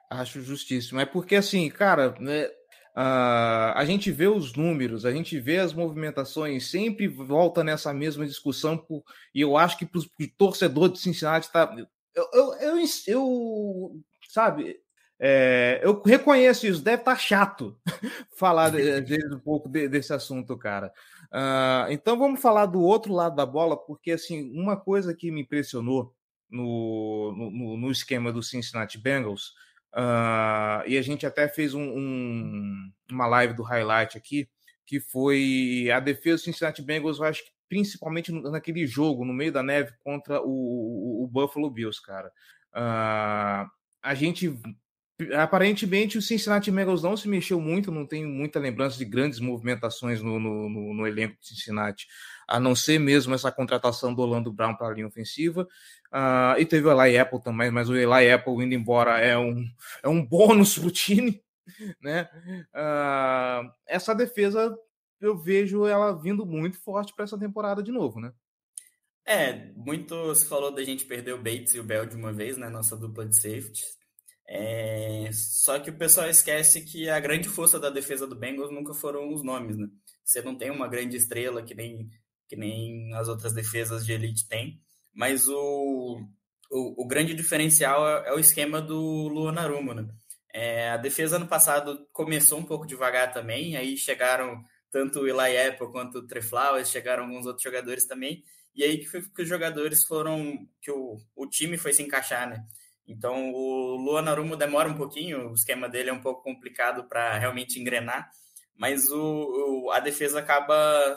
Acho justíssimo. É porque, assim, cara, né, Uh, a gente vê os números, a gente vê as movimentações, sempre volta nessa mesma discussão, por, e eu acho que para o torcedor de Cincinnati tá. Eu, eu, eu, eu sabe, é, eu reconheço isso, deve estar tá chato falar de, um pouco de, desse assunto, cara. Uh, então vamos falar do outro lado da bola, porque assim, uma coisa que me impressionou no, no, no esquema do Cincinnati Bengals Uh, e a gente até fez um, um, uma live do highlight aqui, que foi a defesa do Cincinnati Bengals, eu acho que principalmente naquele jogo, no meio da neve, contra o, o, o Buffalo Bills, cara. Uh, a gente. Aparentemente, o Cincinnati Bengals não se mexeu muito, não tem muita lembrança de grandes movimentações no, no, no, no elenco de Cincinnati a não ser mesmo essa contratação do Orlando Brown para a linha ofensiva. Uh, e teve o Eli Apple também, mas o Eli Apple indo embora é um, é um bônus para o time. Né? Uh, essa defesa eu vejo ela vindo muito forte para essa temporada de novo, né? É, muito se falou da gente perder o Bates e o Bell de uma vez, né? Nossa dupla de safety. É, só que o pessoal esquece que a grande força da defesa do Bengals nunca foram os nomes, né? Você não tem uma grande estrela que nem que nem as outras defesas de elite têm. Mas o, o, o grande diferencial é, é, o esquema do Luan Arumo, né? É, a defesa ano passado começou um pouco devagar também, aí chegaram tanto o Eli Apple quanto o Trey Flowers, chegaram alguns outros jogadores também, e aí que, foi, que os jogadores foram, que o, o time foi se encaixar, né? Então o Luan Arumo demora um pouquinho, o esquema dele é um pouco complicado para realmente engrenar, mas o, o, a defesa acaba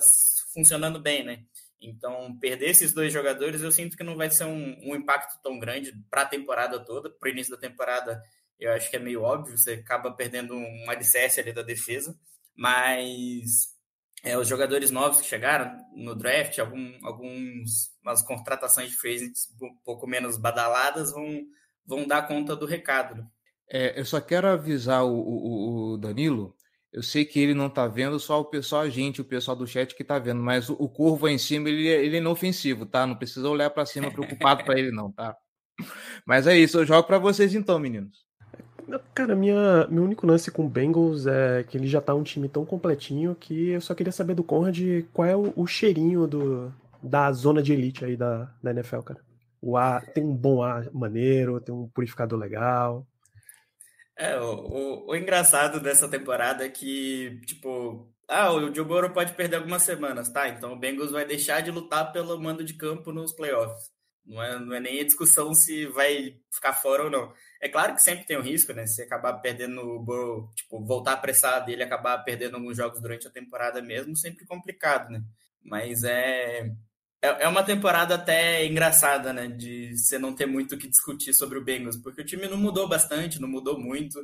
funcionando bem, né? Então, perder esses dois jogadores, eu sinto que não vai ser um, um impacto tão grande para a temporada toda. Para o início da temporada, eu acho que é meio óbvio, você acaba perdendo um alicerce ali da defesa. Mas é, os jogadores novos que chegaram no draft, algum, alguns umas contratações de um pouco menos badaladas, vão, vão dar conta do recado. Né? É, eu só quero avisar o, o, o Danilo eu sei que ele não tá vendo, só o pessoal, a gente, o pessoal do chat que tá vendo, mas o, curvo aí em cima, ele, é, ele é inofensivo, tá? Não precisa olhar para cima preocupado para ele, não, tá? Mas é isso, eu jogo para vocês então, meninos. Cara, minha, meu único lance com o Bengals é que ele já tá um time tão completinho que eu só queria saber do Conrad qual é o, o cheirinho do, da zona de elite aí da, da NFL, cara. O ar tem um bom ar maneiro, tem um purificador legal. É, o, o, o, engraçado dessa temporada é que, tipo, ah, o Joe Burrow pode perder algumas semanas, tá? Então o Bengals vai deixar de lutar pelo mando de campo nos playoffs. Não é, não é nem a discussão se vai ficar fora ou não. É claro que sempre tem um risco, né? Se acabar perdendo o Burrow, tipo, voltar apressado e ele acabar perdendo alguns jogos durante a temporada mesmo, sempre complicado, né? Mas é, é, é uma temporada até engraçada, né? De você não ter muito o que discutir sobre o Bengals, porque o time não mudou bastante, não mudou muito.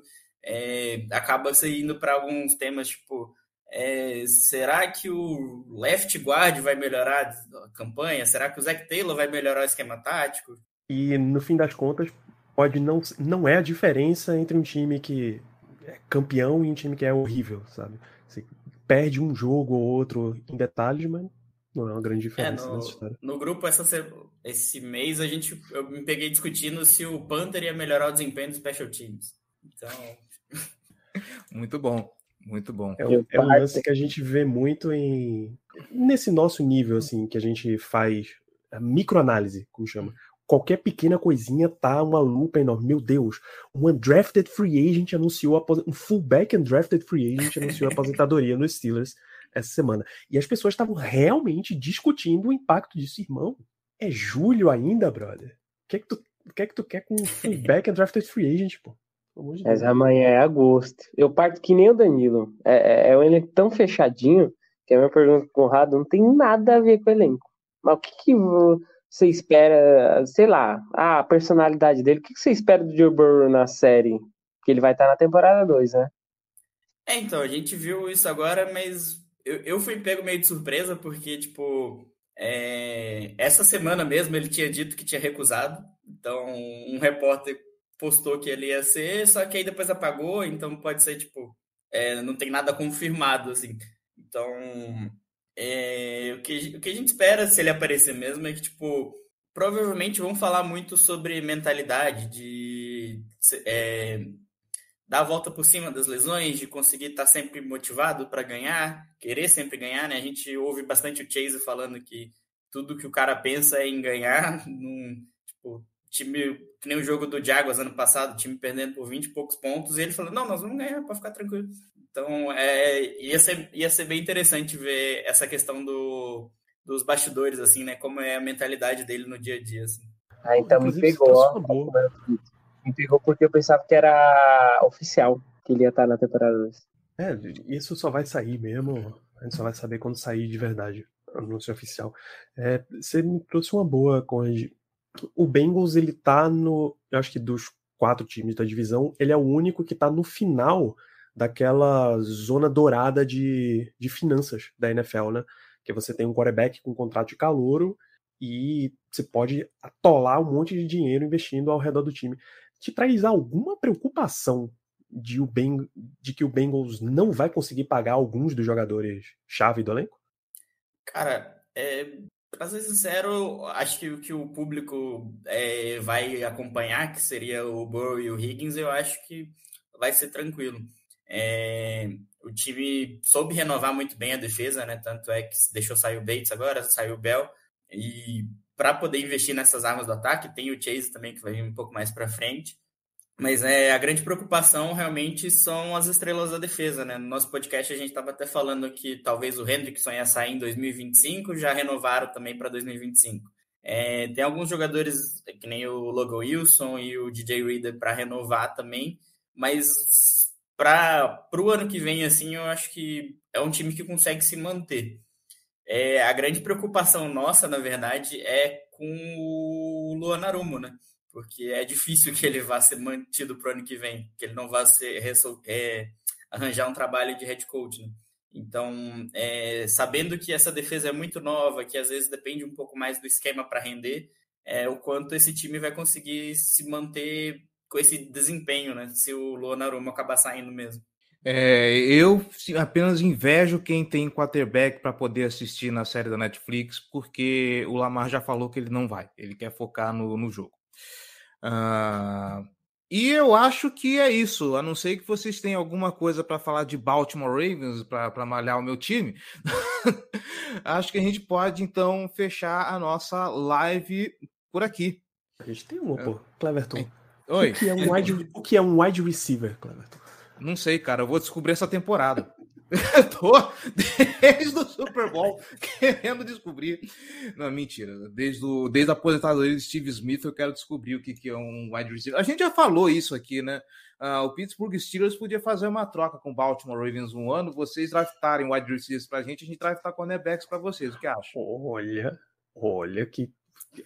É, acaba você indo para alguns temas tipo. É, será que o left guard vai melhorar a campanha? Será que o Zach Taylor vai melhorar o esquema tático? E no fim das contas, pode não, não é a diferença entre um time que é campeão e um time que é horrível, sabe? Você perde um jogo ou outro em detalhes, mas não é uma grande diferença é, no, nessa história. No grupo, essa, esse mês, a gente, eu me peguei discutindo se o Panther ia melhorar o desempenho dos Special Teams. Então. muito bom, muito bom. É, um, é um lance que a gente vê muito em. Nesse nosso nível, assim, que a gente faz a microanálise, como chama. Qualquer pequena coisinha tá uma lupa enorme. Meu Deus, um undrafted free agent anunciou um fullback undrafted free agent anunciou a aposentadoria nos Steelers essa semana. E as pessoas estavam realmente discutindo o impacto disso. Irmão, é julho ainda, brother. O que é que tu, o que é que tu quer com um fullback and drafted free agent, pô? De Mas amanhã é agosto. Eu parto que nem o Danilo. É, é, é um elenco tão fechadinho que a minha pergunta com o Conrado não tem nada a ver com o elenco. Mas o que, que você espera, sei lá, a personalidade dele, o que, que você espera do Joe Burrow na série? Que ele vai estar na temporada 2, né? É, então, a gente viu isso agora, mas eu, eu fui pego meio de surpresa, porque, tipo, é, essa semana mesmo ele tinha dito que tinha recusado. Então, um repórter postou que ele ia ser, só que aí depois apagou, então pode ser, tipo, é, não tem nada confirmado, assim. Então, é, o, que, o que a gente espera se ele aparecer mesmo é que, tipo, provavelmente vão falar muito sobre mentalidade, de é, dar a volta por cima das lesões, de conseguir estar sempre motivado para ganhar, querer sempre ganhar, né? A gente ouve bastante o Chase falando que tudo que o cara pensa é em ganhar, num, tipo, time, que nem o jogo do Jaguars ano passado, time perdendo por 20 e poucos pontos, e ele falou, não, nós vamos ganhar, para ficar tranquilo. Então, é, ia, ser, ia ser bem interessante ver essa questão do, dos bastidores, assim, né? Como é a mentalidade dele no dia a dia, assim. Ah, então me pegou, ó me porque eu pensava que era oficial que ele ia estar na temporada 2. É, isso só vai sair mesmo. A gente só vai saber quando sair de verdade anúncio oficial. É, você me trouxe uma boa, Conde. O Bengals, ele tá no. Eu acho que dos quatro times da divisão, ele é o único que tá no final daquela zona dourada de, de finanças da NFL, né? Que você tem um quarterback com contrato de calouro e você pode atolar um monte de dinheiro investindo ao redor do time te traz alguma preocupação de, o ben, de que o Bengals não vai conseguir pagar alguns dos jogadores chave do elenco? Cara, é, para ser sincero, acho que o que o público é, vai acompanhar, que seria o Burrow e o Higgins, eu acho que vai ser tranquilo. É, o time soube renovar muito bem a defesa, né? Tanto é que deixou sair o Bates agora, saiu o Bell. E para poder investir nessas armas do ataque. Tem o Chase também, que vai vir um pouco mais para frente. Mas é, a grande preocupação realmente são as estrelas da defesa, né? No nosso podcast a gente estava até falando que talvez o Hendrickson ia sair em 2025, já renovaram também para 2025. É, tem alguns jogadores, que nem o Logan Wilson e o DJ Reader, para renovar também, mas para o ano que vem, assim, eu acho que é um time que consegue se manter. É, a grande preocupação nossa, na verdade, é com o Luan Arumo, né? Porque é difícil que ele vá ser mantido para o ano que vem, que ele não vá ser, é, arranjar um trabalho de head coach, né? Então, é, sabendo que essa defesa é muito nova, que às vezes depende um pouco mais do esquema para render, é, o quanto esse time vai conseguir se manter com esse desempenho, né? Se o Luan Arumo acabar saindo mesmo. É, eu apenas invejo quem tem quarterback para poder assistir na série da Netflix, porque o Lamar já falou que ele não vai, ele quer focar no, no jogo. Uh, e eu acho que é isso, a não ser que vocês tenham alguma coisa para falar de Baltimore Ravens, para malhar o meu time. acho que a gente pode então fechar a nossa live por aqui. A gente tem uma, pô, Cleverton. Oi. O que é um wide, o que é um wide receiver, Cleverton? Não sei, cara. Eu vou descobrir essa temporada. Eu tô desde o Super Bowl querendo descobrir. Não, mentira. Desde, o, desde a aposentadoria de Steve Smith, eu quero descobrir o que, que é um wide receiver. A gente já falou isso aqui, né? Uh, o Pittsburgh Steelers podia fazer uma troca com o Baltimore Ravens um ano, vocês draftarem wide receivers pra gente, a gente draftar cornerbacks pra vocês. O que acham? Olha, olha que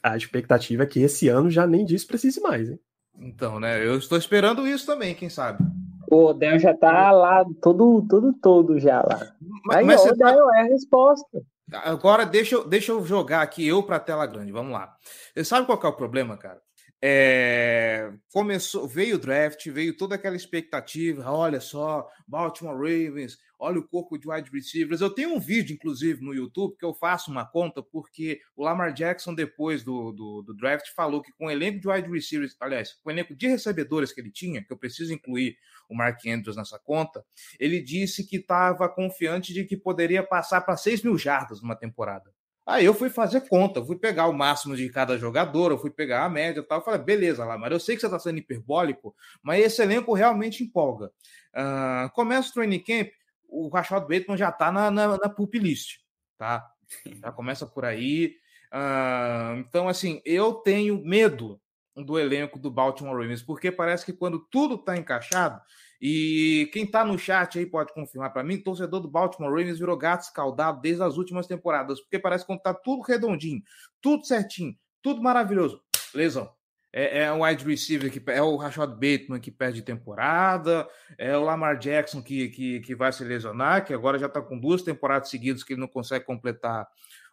a expectativa é que esse ano já nem disso precise mais, hein? Então, né? Eu estou esperando isso também, quem sabe. O Odell já tá lá, todo, todo, todo já lá. Mas, Aí, mas o Odell tá... é a resposta. Agora, deixa eu, deixa eu jogar aqui eu para a tela grande. Vamos lá. Você sabe qual é o problema, cara? É, começou, veio o draft, veio toda aquela expectativa. Olha só, Baltimore Ravens, olha o corpo de wide receivers. Eu tenho um vídeo, inclusive, no YouTube, que eu faço uma conta, porque o Lamar Jackson, depois do, do, do draft, falou que com o elenco de wide receivers, aliás, com o elenco de recebedores que ele tinha, que eu preciso incluir o Mark Andrews nessa conta, ele disse que estava confiante de que poderia passar para 6 mil jardas numa temporada. Aí eu fui fazer conta, fui pegar o máximo de cada jogador, eu fui pegar a média e tal. Eu falei, beleza, lá, mas eu sei que você está sendo hiperbólico, mas esse elenco realmente empolga. Uh, começa o training camp, o Rashad Bateman já está na, na, na pup list, tá? Já começa por aí. Uh, então, assim, eu tenho medo do elenco do Baltimore Ravens, porque parece que quando tudo está encaixado, e quem está no chat aí pode confirmar para mim, torcedor do Baltimore Ravens virou gato escaldado desde as últimas temporadas, porque parece que está tudo redondinho, tudo certinho, tudo maravilhoso, lesão. É, é o wide receiver que é o Rashad Bateman que perde temporada, é o Lamar Jackson que, que, que vai se lesionar, que agora já está com duas temporadas seguidas que ele não consegue completar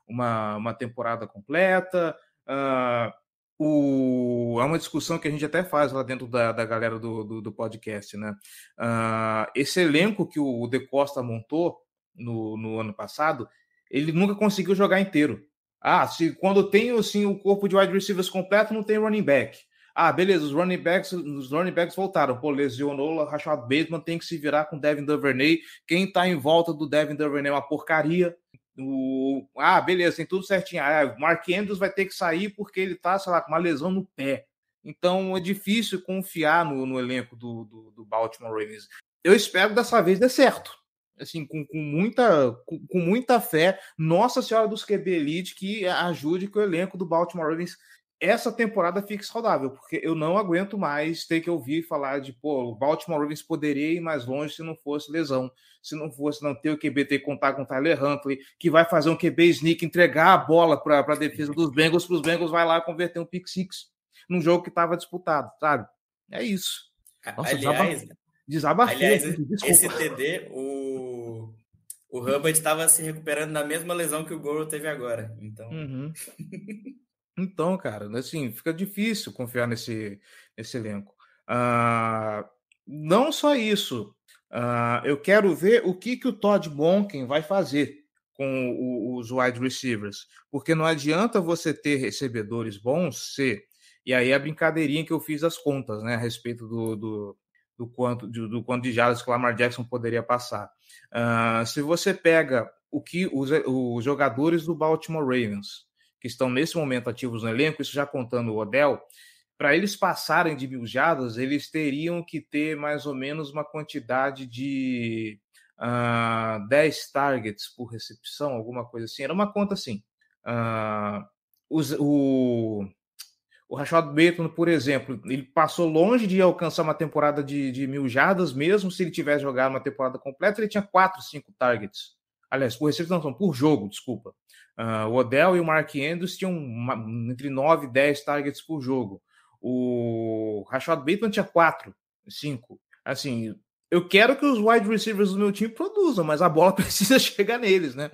uma, uma temporada completa. Uh, o, é uma discussão que a gente até faz lá dentro da, da galera do, do, do podcast, né? Uh, esse elenco que o De Costa montou no, no ano passado, ele nunca conseguiu jogar inteiro. Ah, se quando tem assim, o corpo de wide receivers completo, não tem running back. Ah, beleza, os running backs, os running backs voltaram. Pô, lesionou Rashad Bateman, tem que se virar com Devin Duvernay. Quem tá em volta do Devin Duvernay é uma porcaria. O... Ah, beleza, tem tudo certinho. Ah, Mark Andrews vai ter que sair porque ele tá, sei lá, com uma lesão no pé. Então é difícil confiar no, no elenco do, do, do, Baltimore Ravens. Eu espero dessa vez dê certo. Assim, com, com muita, com, com, muita fé, Nossa Senhora dos QB Elite que ajude que o elenco do Baltimore Ravens essa temporada fique saudável, porque eu não aguento mais ter que ouvir falar de, pô, o Baltimore Ravens poderia ir mais longe se não fosse lesão, se não fosse não ter o QB ter que contar com o Tyler Huntley, que vai fazer um QB sneak, entregar a bola para a defesa dos Bengals, para os Bengals vai lá converter um pick six num jogo que estava disputado, sabe? É isso. Nossa, aliás, desabafei. Aliás, esse TD, o, o Hubbard estava se recuperando da mesma lesão que o Goro teve agora, então... Uhum. Então, cara, assim, fica difícil confiar nesse, nesse elenco. Uh, não só isso, uh, eu quero ver o que, que o Todd Monken vai fazer com o, os wide receivers, porque não adianta você ter recebedores bons se. E aí a brincadeirinha que eu fiz as contas, né, a respeito do, do, do quanto, do, do quanto de jardas que o Lamar Jackson poderia passar. Uh, se você pega o que os, os jogadores do Baltimore Ravens que estão nesse momento ativos no elenco, isso já contando o Odell, para eles passarem de mil jardas, eles teriam que ter mais ou menos uma quantidade de uh, 10 targets por recepção, alguma coisa assim. Era uma conta assim. Uh, o, o Rashad Bateman, por exemplo, ele passou longe de alcançar uma temporada de, de mil jardas, mesmo se ele tivesse jogado uma temporada completa, ele tinha 4, 5 targets. Aliás, por recepção, por jogo, desculpa. Uh, o Odell e o Mark Andrews tinham uma, entre 9 e 10 targets por jogo. O Rashad Bateman tinha 4, 5. Assim, eu quero que os wide receivers do meu time produzam, mas a bola precisa chegar neles, né?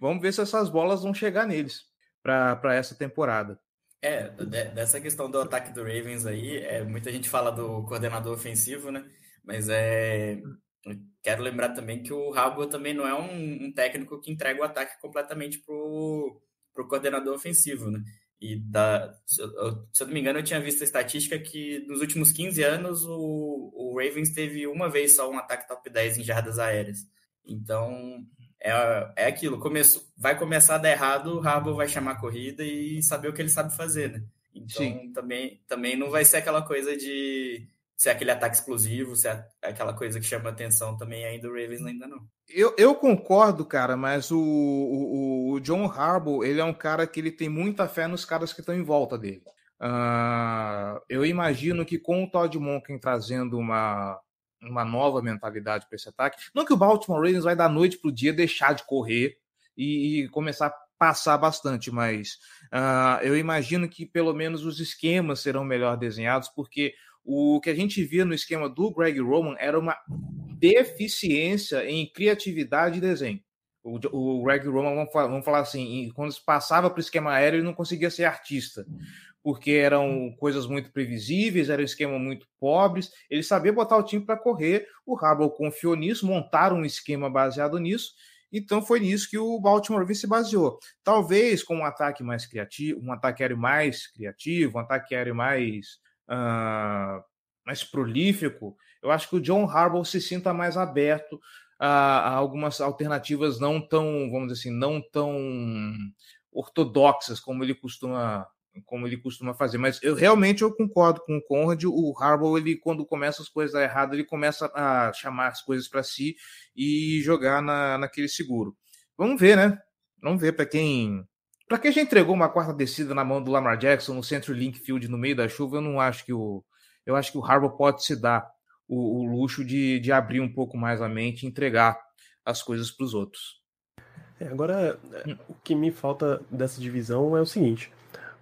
Vamos ver se essas bolas vão chegar neles para essa temporada. É, dessa questão do ataque do Ravens aí, é, muita gente fala do coordenador ofensivo, né? Mas é. Quero lembrar também que o Rabo também não é um, um, técnico que entrega o ataque completamente pro, pro coordenador ofensivo, né? E da, se, eu, se eu não me engano, eu tinha visto a estatística que nos últimos 15 anos o, o Ravens teve uma vez só um ataque top 10 em jardas aéreas. Então, é, é aquilo, começo, vai começar a dar errado, o Rabo vai chamar a corrida e saber o que ele sabe fazer, né? Então, também, também não vai ser aquela coisa de ser aquele ataque explosivo, ser aquela coisa que chama atenção também ainda o Ravens ainda não. Eu, eu concordo, cara, mas o, o, o, John Harbaugh, ele é um cara que ele tem muita fé nos caras que estão em volta dele. Uh, eu imagino que com o Todd Monken trazendo uma, uma nova mentalidade para esse ataque, não que o Baltimore Ravens vai da noite para o dia deixar de correr e, e, começar a passar bastante, mas uh, eu imagino que pelo menos os esquemas serão melhor desenhados, porque o que a gente via no esquema do Greg Roman era uma deficiência em criatividade e desenho. O, Greg Roman, vamos falar, assim, quando passava para o esquema aéreo, ele não conseguia ser artista, porque eram coisas muito previsíveis, era um esquema muito pobres. Ele sabia botar o time para correr. O Harbaugh confiou nisso, montaram um esquema baseado nisso. Então foi nisso que o Baltimore se baseou. Talvez com um ataque mais criativo, um ataque aéreo mais criativo, um ataque aéreo mais uh, mais prolífico, eu acho que o John Harbaugh se sinta mais aberto a, a, algumas alternativas não tão, vamos dizer assim, não tão ortodoxas como ele costuma como ele costuma fazer. Mas eu realmente eu concordo com o Conrad. O Harbaugh, ele quando começa as coisas erradas, ele começa a chamar as coisas para si e jogar na, naquele seguro. Vamos ver, né? Vamos ver para quem para quem já entregou uma quarta descida na mão do Lamar Jackson no Centro Link Field no meio da chuva, eu não acho que o. Eu acho que o Harbour pode se dar o, o luxo de, de abrir um pouco mais a mente e entregar as coisas para os outros. É, agora, hum. o que me falta dessa divisão é o seguinte: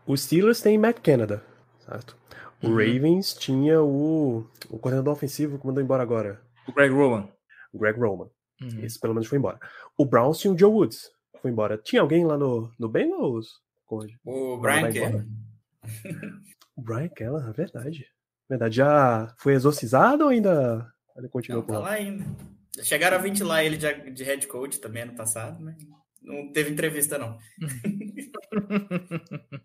os Steelers têm Matt Canada, certo? O uhum. Ravens tinha o, o coordenador ofensivo que mandou embora agora. O Greg Roman. Greg Roman. Uhum. Esse pelo menos foi embora. O Browns tinha o Joe Woods foi embora. Tinha alguém lá no, no Bengals? O Brian Kelly. o Brian Kelly, é verdade. Verdade. Já foi exorcizado ou ainda ele continua não, tá lá ainda. Chegaram a ventilar ele de, de head coach também ano passado, mas não teve entrevista, não.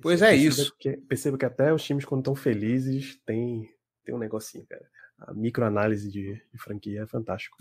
pois é isso. Que, percebo que até os times, quando estão felizes, tem, tem um negocinho, cara. A microanálise de, de franquia é fantástico.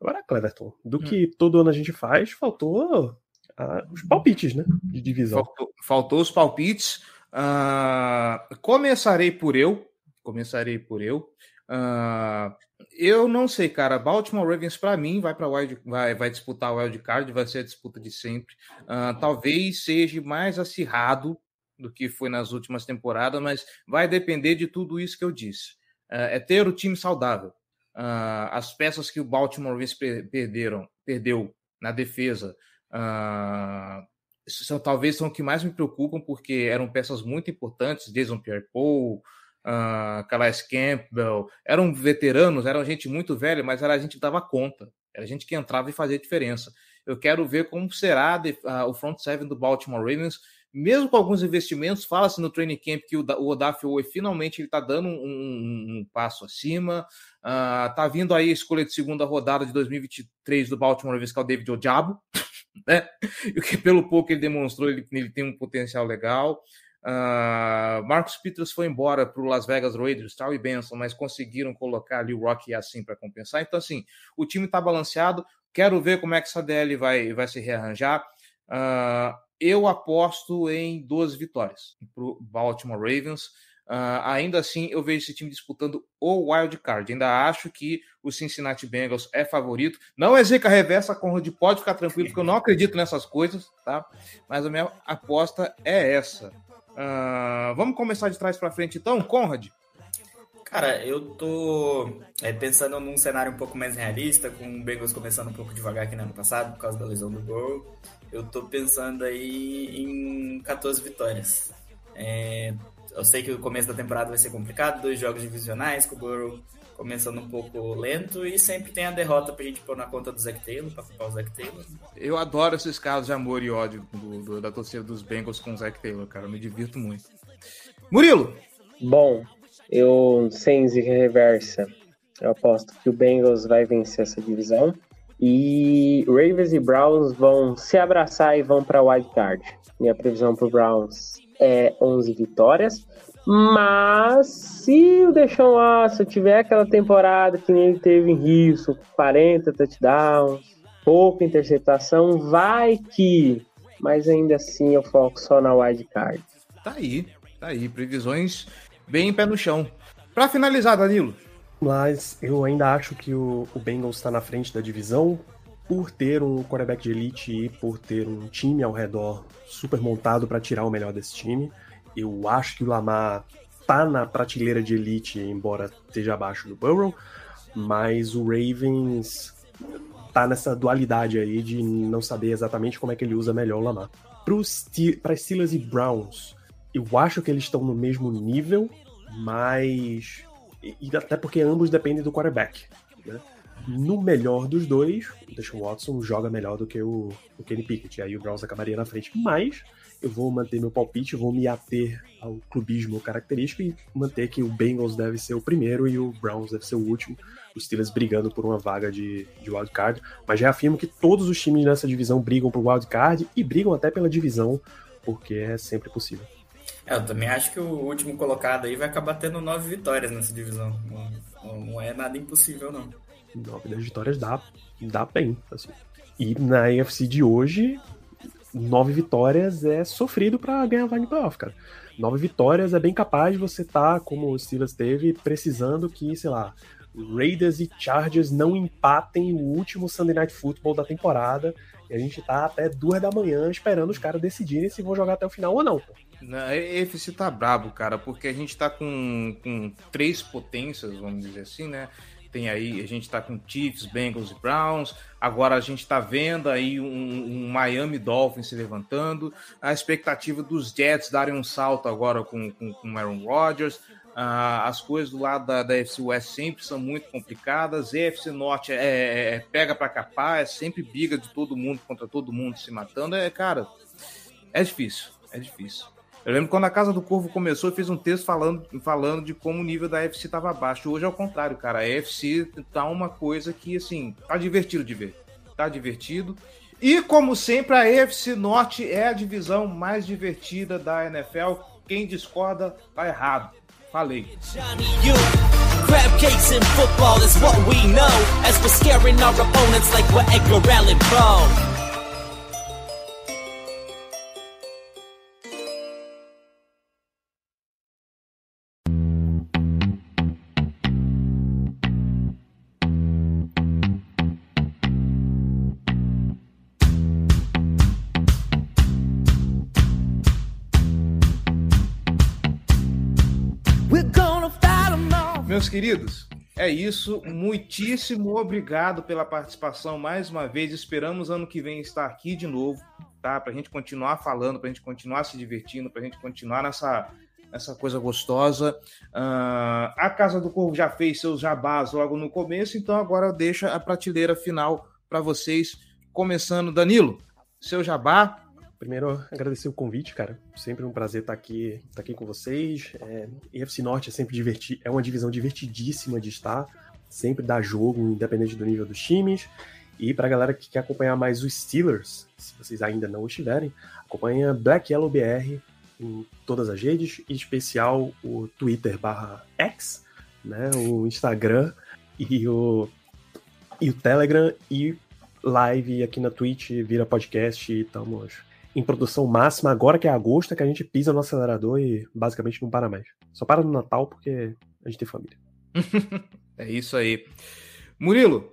Agora, Cleverton, do hum. que todo ano a gente faz, faltou ah, os palpites, né? De divisão. Faltou, faltou os palpites. Uh, começarei por eu. Começarei por eu. Uh, eu não sei, cara. Baltimore Ravens, para mim, vai para vai, vai disputar o wild card, vai ser a disputa de sempre. Uh, talvez seja mais acirrado do que foi nas últimas temporadas, mas vai depender de tudo isso que eu disse. É ter o time saudável. Uh, as peças que o Baltimore Ravens perderam, perdeu na defesa uh, são, talvez são o que mais me preocupam, porque eram peças muito importantes, Jason Pierre-Paul, uh, Calais Campbell, eram veteranos, eram gente muito velha, mas era a gente que dava conta, era a gente que entrava e fazia diferença. Eu quero ver como será o front seven do Baltimore Ravens, mesmo com alguns investimentos, fala-se no training camp que o, o Odaf finalmente está dando um, um, um, passo acima. Uh, tá vindo aí a escolha de segunda rodada de 2023 do Baltimore que é David Odiabo, né? E que pelo pouco ele demonstrou, ele, ele tem um potencial legal. Uh, Marcos Peters foi embora para o Las Vegas Raiders, tal e Benson, mas conseguiram colocar ali o Rocky assim para compensar. Então, assim, o time está balanceado. Quero ver como é que essa DL vai, vai se rearranjar. Uh, eu aposto em duas vitórias para o Baltimore Ravens. Uh, ainda assim, eu vejo esse time disputando o wild card. Ainda acho que o Cincinnati Bengals é favorito. Não é zica reversa, Conrad, pode ficar tranquilo, porque eu não acredito nessas coisas, tá? Mas a minha aposta é essa. Uh, vamos começar de trás para frente, então, Conrad? Cara, eu tô é, pensando num cenário um pouco mais realista, com o Bengals começando um pouco devagar aqui no ano passado, por causa da lesão do Burrow. Eu tô pensando aí em 14 vitórias. É, eu sei que o começo da temporada vai ser complicado, dois jogos divisionais, com o Burrow começando um pouco lento e sempre tem a derrota pra gente pôr na conta do Zac Taylor, pra culpar o Zac Taylor. Eu adoro esses casos de amor e ódio do, do, da torcida dos Bengals com o Zac Taylor, cara. Eu me divirto muito. Murilo! Bom, eu, sem reversa, eu aposto que o Bengals vai vencer essa divisão. E Ravens e Browns vão se abraçar e vão para wild card. Minha previsão para Browns é 11 vitórias. Mas se o Deshaun Watson tiver aquela temporada que ele teve em Houston, 40 touchdowns, pouca interceptação, vai que. Mas ainda assim eu foco só na wild card. Tá aí, tá aí. Previsões bem pé no chão. Para finalizar, Danilo. Mas eu ainda acho que o, o Bengals está na frente da divisão por ter um quarterback de elite e por ter um time ao redor super montado para tirar o melhor desse time. Eu acho que o Lamar tá na prateleira de elite, embora esteja abaixo do Burrow, mas o Ravens tá nessa dualidade aí de não saber exatamente como é que ele usa melhor o Lamar. Para Steelers e Browns, eu acho que eles estão no mesmo nível, mas. E até porque ambos dependem do quarterback. Né? No melhor dos dois, o Deshaun Watson joga melhor do que o, o Kenny Pickett. Aí o Browns acabaria na frente. Mas eu vou manter meu palpite, vou me ater ao clubismo característico e manter que o Bengals deve ser o primeiro e o Browns deve ser o último. Os Steelers brigando por uma vaga de, de wildcard. Mas já afirmo que todos os times nessa divisão brigam por wildcard e brigam até pela divisão, porque é sempre possível. É, eu também acho que o último colocado aí vai acabar tendo nove vitórias nessa divisão. Não, não é nada impossível, não. Nove das vitórias dá, dá bem. Assim. E na AFC de hoje, nove vitórias é sofrido para ganhar vaga em playoff, cara. Nove vitórias é bem capaz de você estar, tá, como o Steelers teve, precisando que, sei lá, Raiders e Chargers não empatem o último Sunday Night Football da temporada. E a gente tá até duas da manhã esperando os caras decidirem se vão jogar até o final ou não. Pô. A EFC tá brabo, cara, porque a gente tá com, com três potências, vamos dizer assim, né? Tem aí, a gente tá com Chiefs, Bengals e Browns. Agora a gente tá vendo aí um, um, Miami Dolphins se levantando. A expectativa dos Jets darem um salto agora com, com, com Aaron Rodgers. Ah, as coisas do lado da, da FC West sempre são muito complicadas. A FC Norte é, é, é pega para capar, é sempre briga de todo mundo contra todo mundo se matando. É, cara, é difícil, é difícil. Eu lembro quando a Casa do Corvo começou, eu fiz um texto falando, falando de como o nível da FC estava baixo. Hoje é o contrário, cara. A FC tá uma coisa que, assim, tá divertido de ver. Tá divertido. E, como sempre, a EFC Norte é a divisão mais divertida da NFL. Quem discorda, tá errado. Falei. Queridos, é isso. Muitíssimo obrigado pela participação mais uma vez. Esperamos ano que vem estar aqui de novo, tá? Para a gente continuar falando, para a gente continuar se divertindo, para a gente continuar nessa, nessa coisa gostosa. Uh, a Casa do Corvo já fez seus jabás logo no começo, então agora deixa a prateleira final para vocês. Começando, Danilo, seu jabá, Primeiro, agradecer o convite, cara. Sempre um prazer estar aqui, estar aqui com vocês. É, EFC Norte é sempre divertido, é uma divisão divertidíssima de estar. Sempre dá jogo, independente do nível dos times. E para a galera que quer acompanhar mais os Steelers, se vocês ainda não estiverem, acompanha Black Yellow BR em todas as redes, em especial o Twitter barra X, né, o Instagram e o, e o Telegram e live aqui na Twitch, vira podcast e estamos em produção máxima, agora que é agosto, é que a gente pisa no acelerador e basicamente não para mais. Só para no Natal porque a gente tem família. é isso aí. Murilo.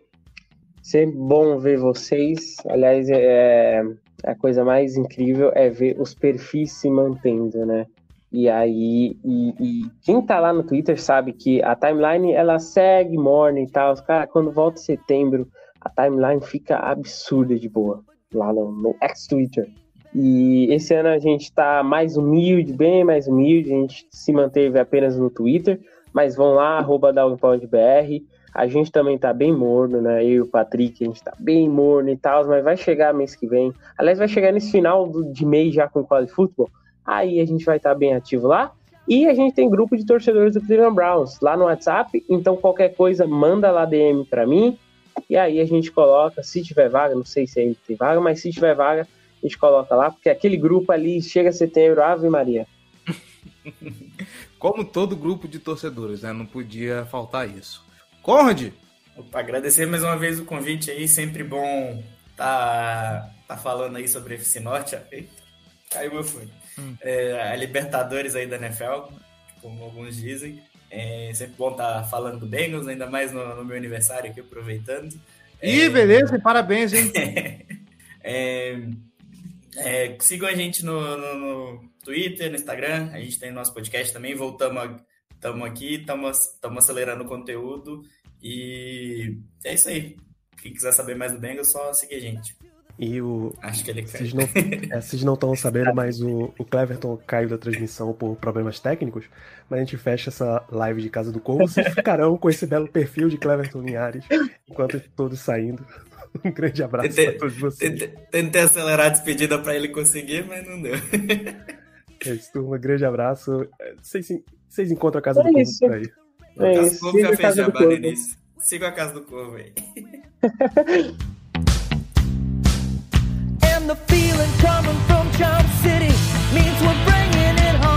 Sempre bom ver vocês. Aliás, é, a coisa mais incrível é ver os perfis se mantendo, né? E aí, e, e, quem tá lá no Twitter sabe que a timeline ela segue morning e tal. Cara, quando volta setembro, a timeline fica absurda de boa lá no, no ex-Twitter. E esse ano a gente tá mais humilde, bem mais humilde. A gente se manteve apenas no Twitter, mas vão lá, arroba BR. A gente também tá bem morno, né? Eu e o Patrick, a gente tá bem morno e tal, mas vai chegar mês que vem. Aliás, vai chegar nesse final de mês já com o Quali Football aí a gente vai estar bem ativo lá. E a gente tem grupo de torcedores do Cleveland Browns lá no WhatsApp, então qualquer coisa manda lá DM para mim. E aí a gente coloca, se tiver vaga, não sei se ainda tem vaga, mas se tiver vaga, a gente coloca lá, porque aquele grupo ali chega setembro, Ave Maria. Como todo grupo de torcedores, né? Não podia faltar isso. Conrad! Opa, agradecer mais uma vez o convite aí, sempre bom tá, tá falando aí sobre a FC Norte. Eita, caiu meu fone hum. é, a Libertadores aí da NFL, como alguns dizem. É sempre bom estar tá falando do Bengals, ainda mais no, no meu aniversário aqui, aproveitando. Ih, é... beleza, parabéns, hein? é, é, sigam a gente no, no, no, Twitter, no Instagram, a gente tem nosso podcast também, voltamos estamos aqui, estamos acelerando o conteúdo e é isso aí. Quem quiser saber mais do Bengals, só seguir a gente. E o. Acho que ele caiu. Vocês não, é, estão sabendo, mas o, o Cleverton caiu da transmissão por problemas técnicos. Mas a gente fecha essa live de Casa do Corvo. Vocês ficarão com esse belo perfil de Cleverton Linhares enquanto todos saindo. Um grande abraço tentei, a todos vocês. Tentei, tentei acelerar a despedida para ele conseguir, mas não deu. É isso, turma. Grande abraço. Vocês, vocês encontram a Casa é do isso. Povo aí. É Casa. Povo já fez. Siga a Casa do Povo aí. And the feeling coming from City means we're bringing it home.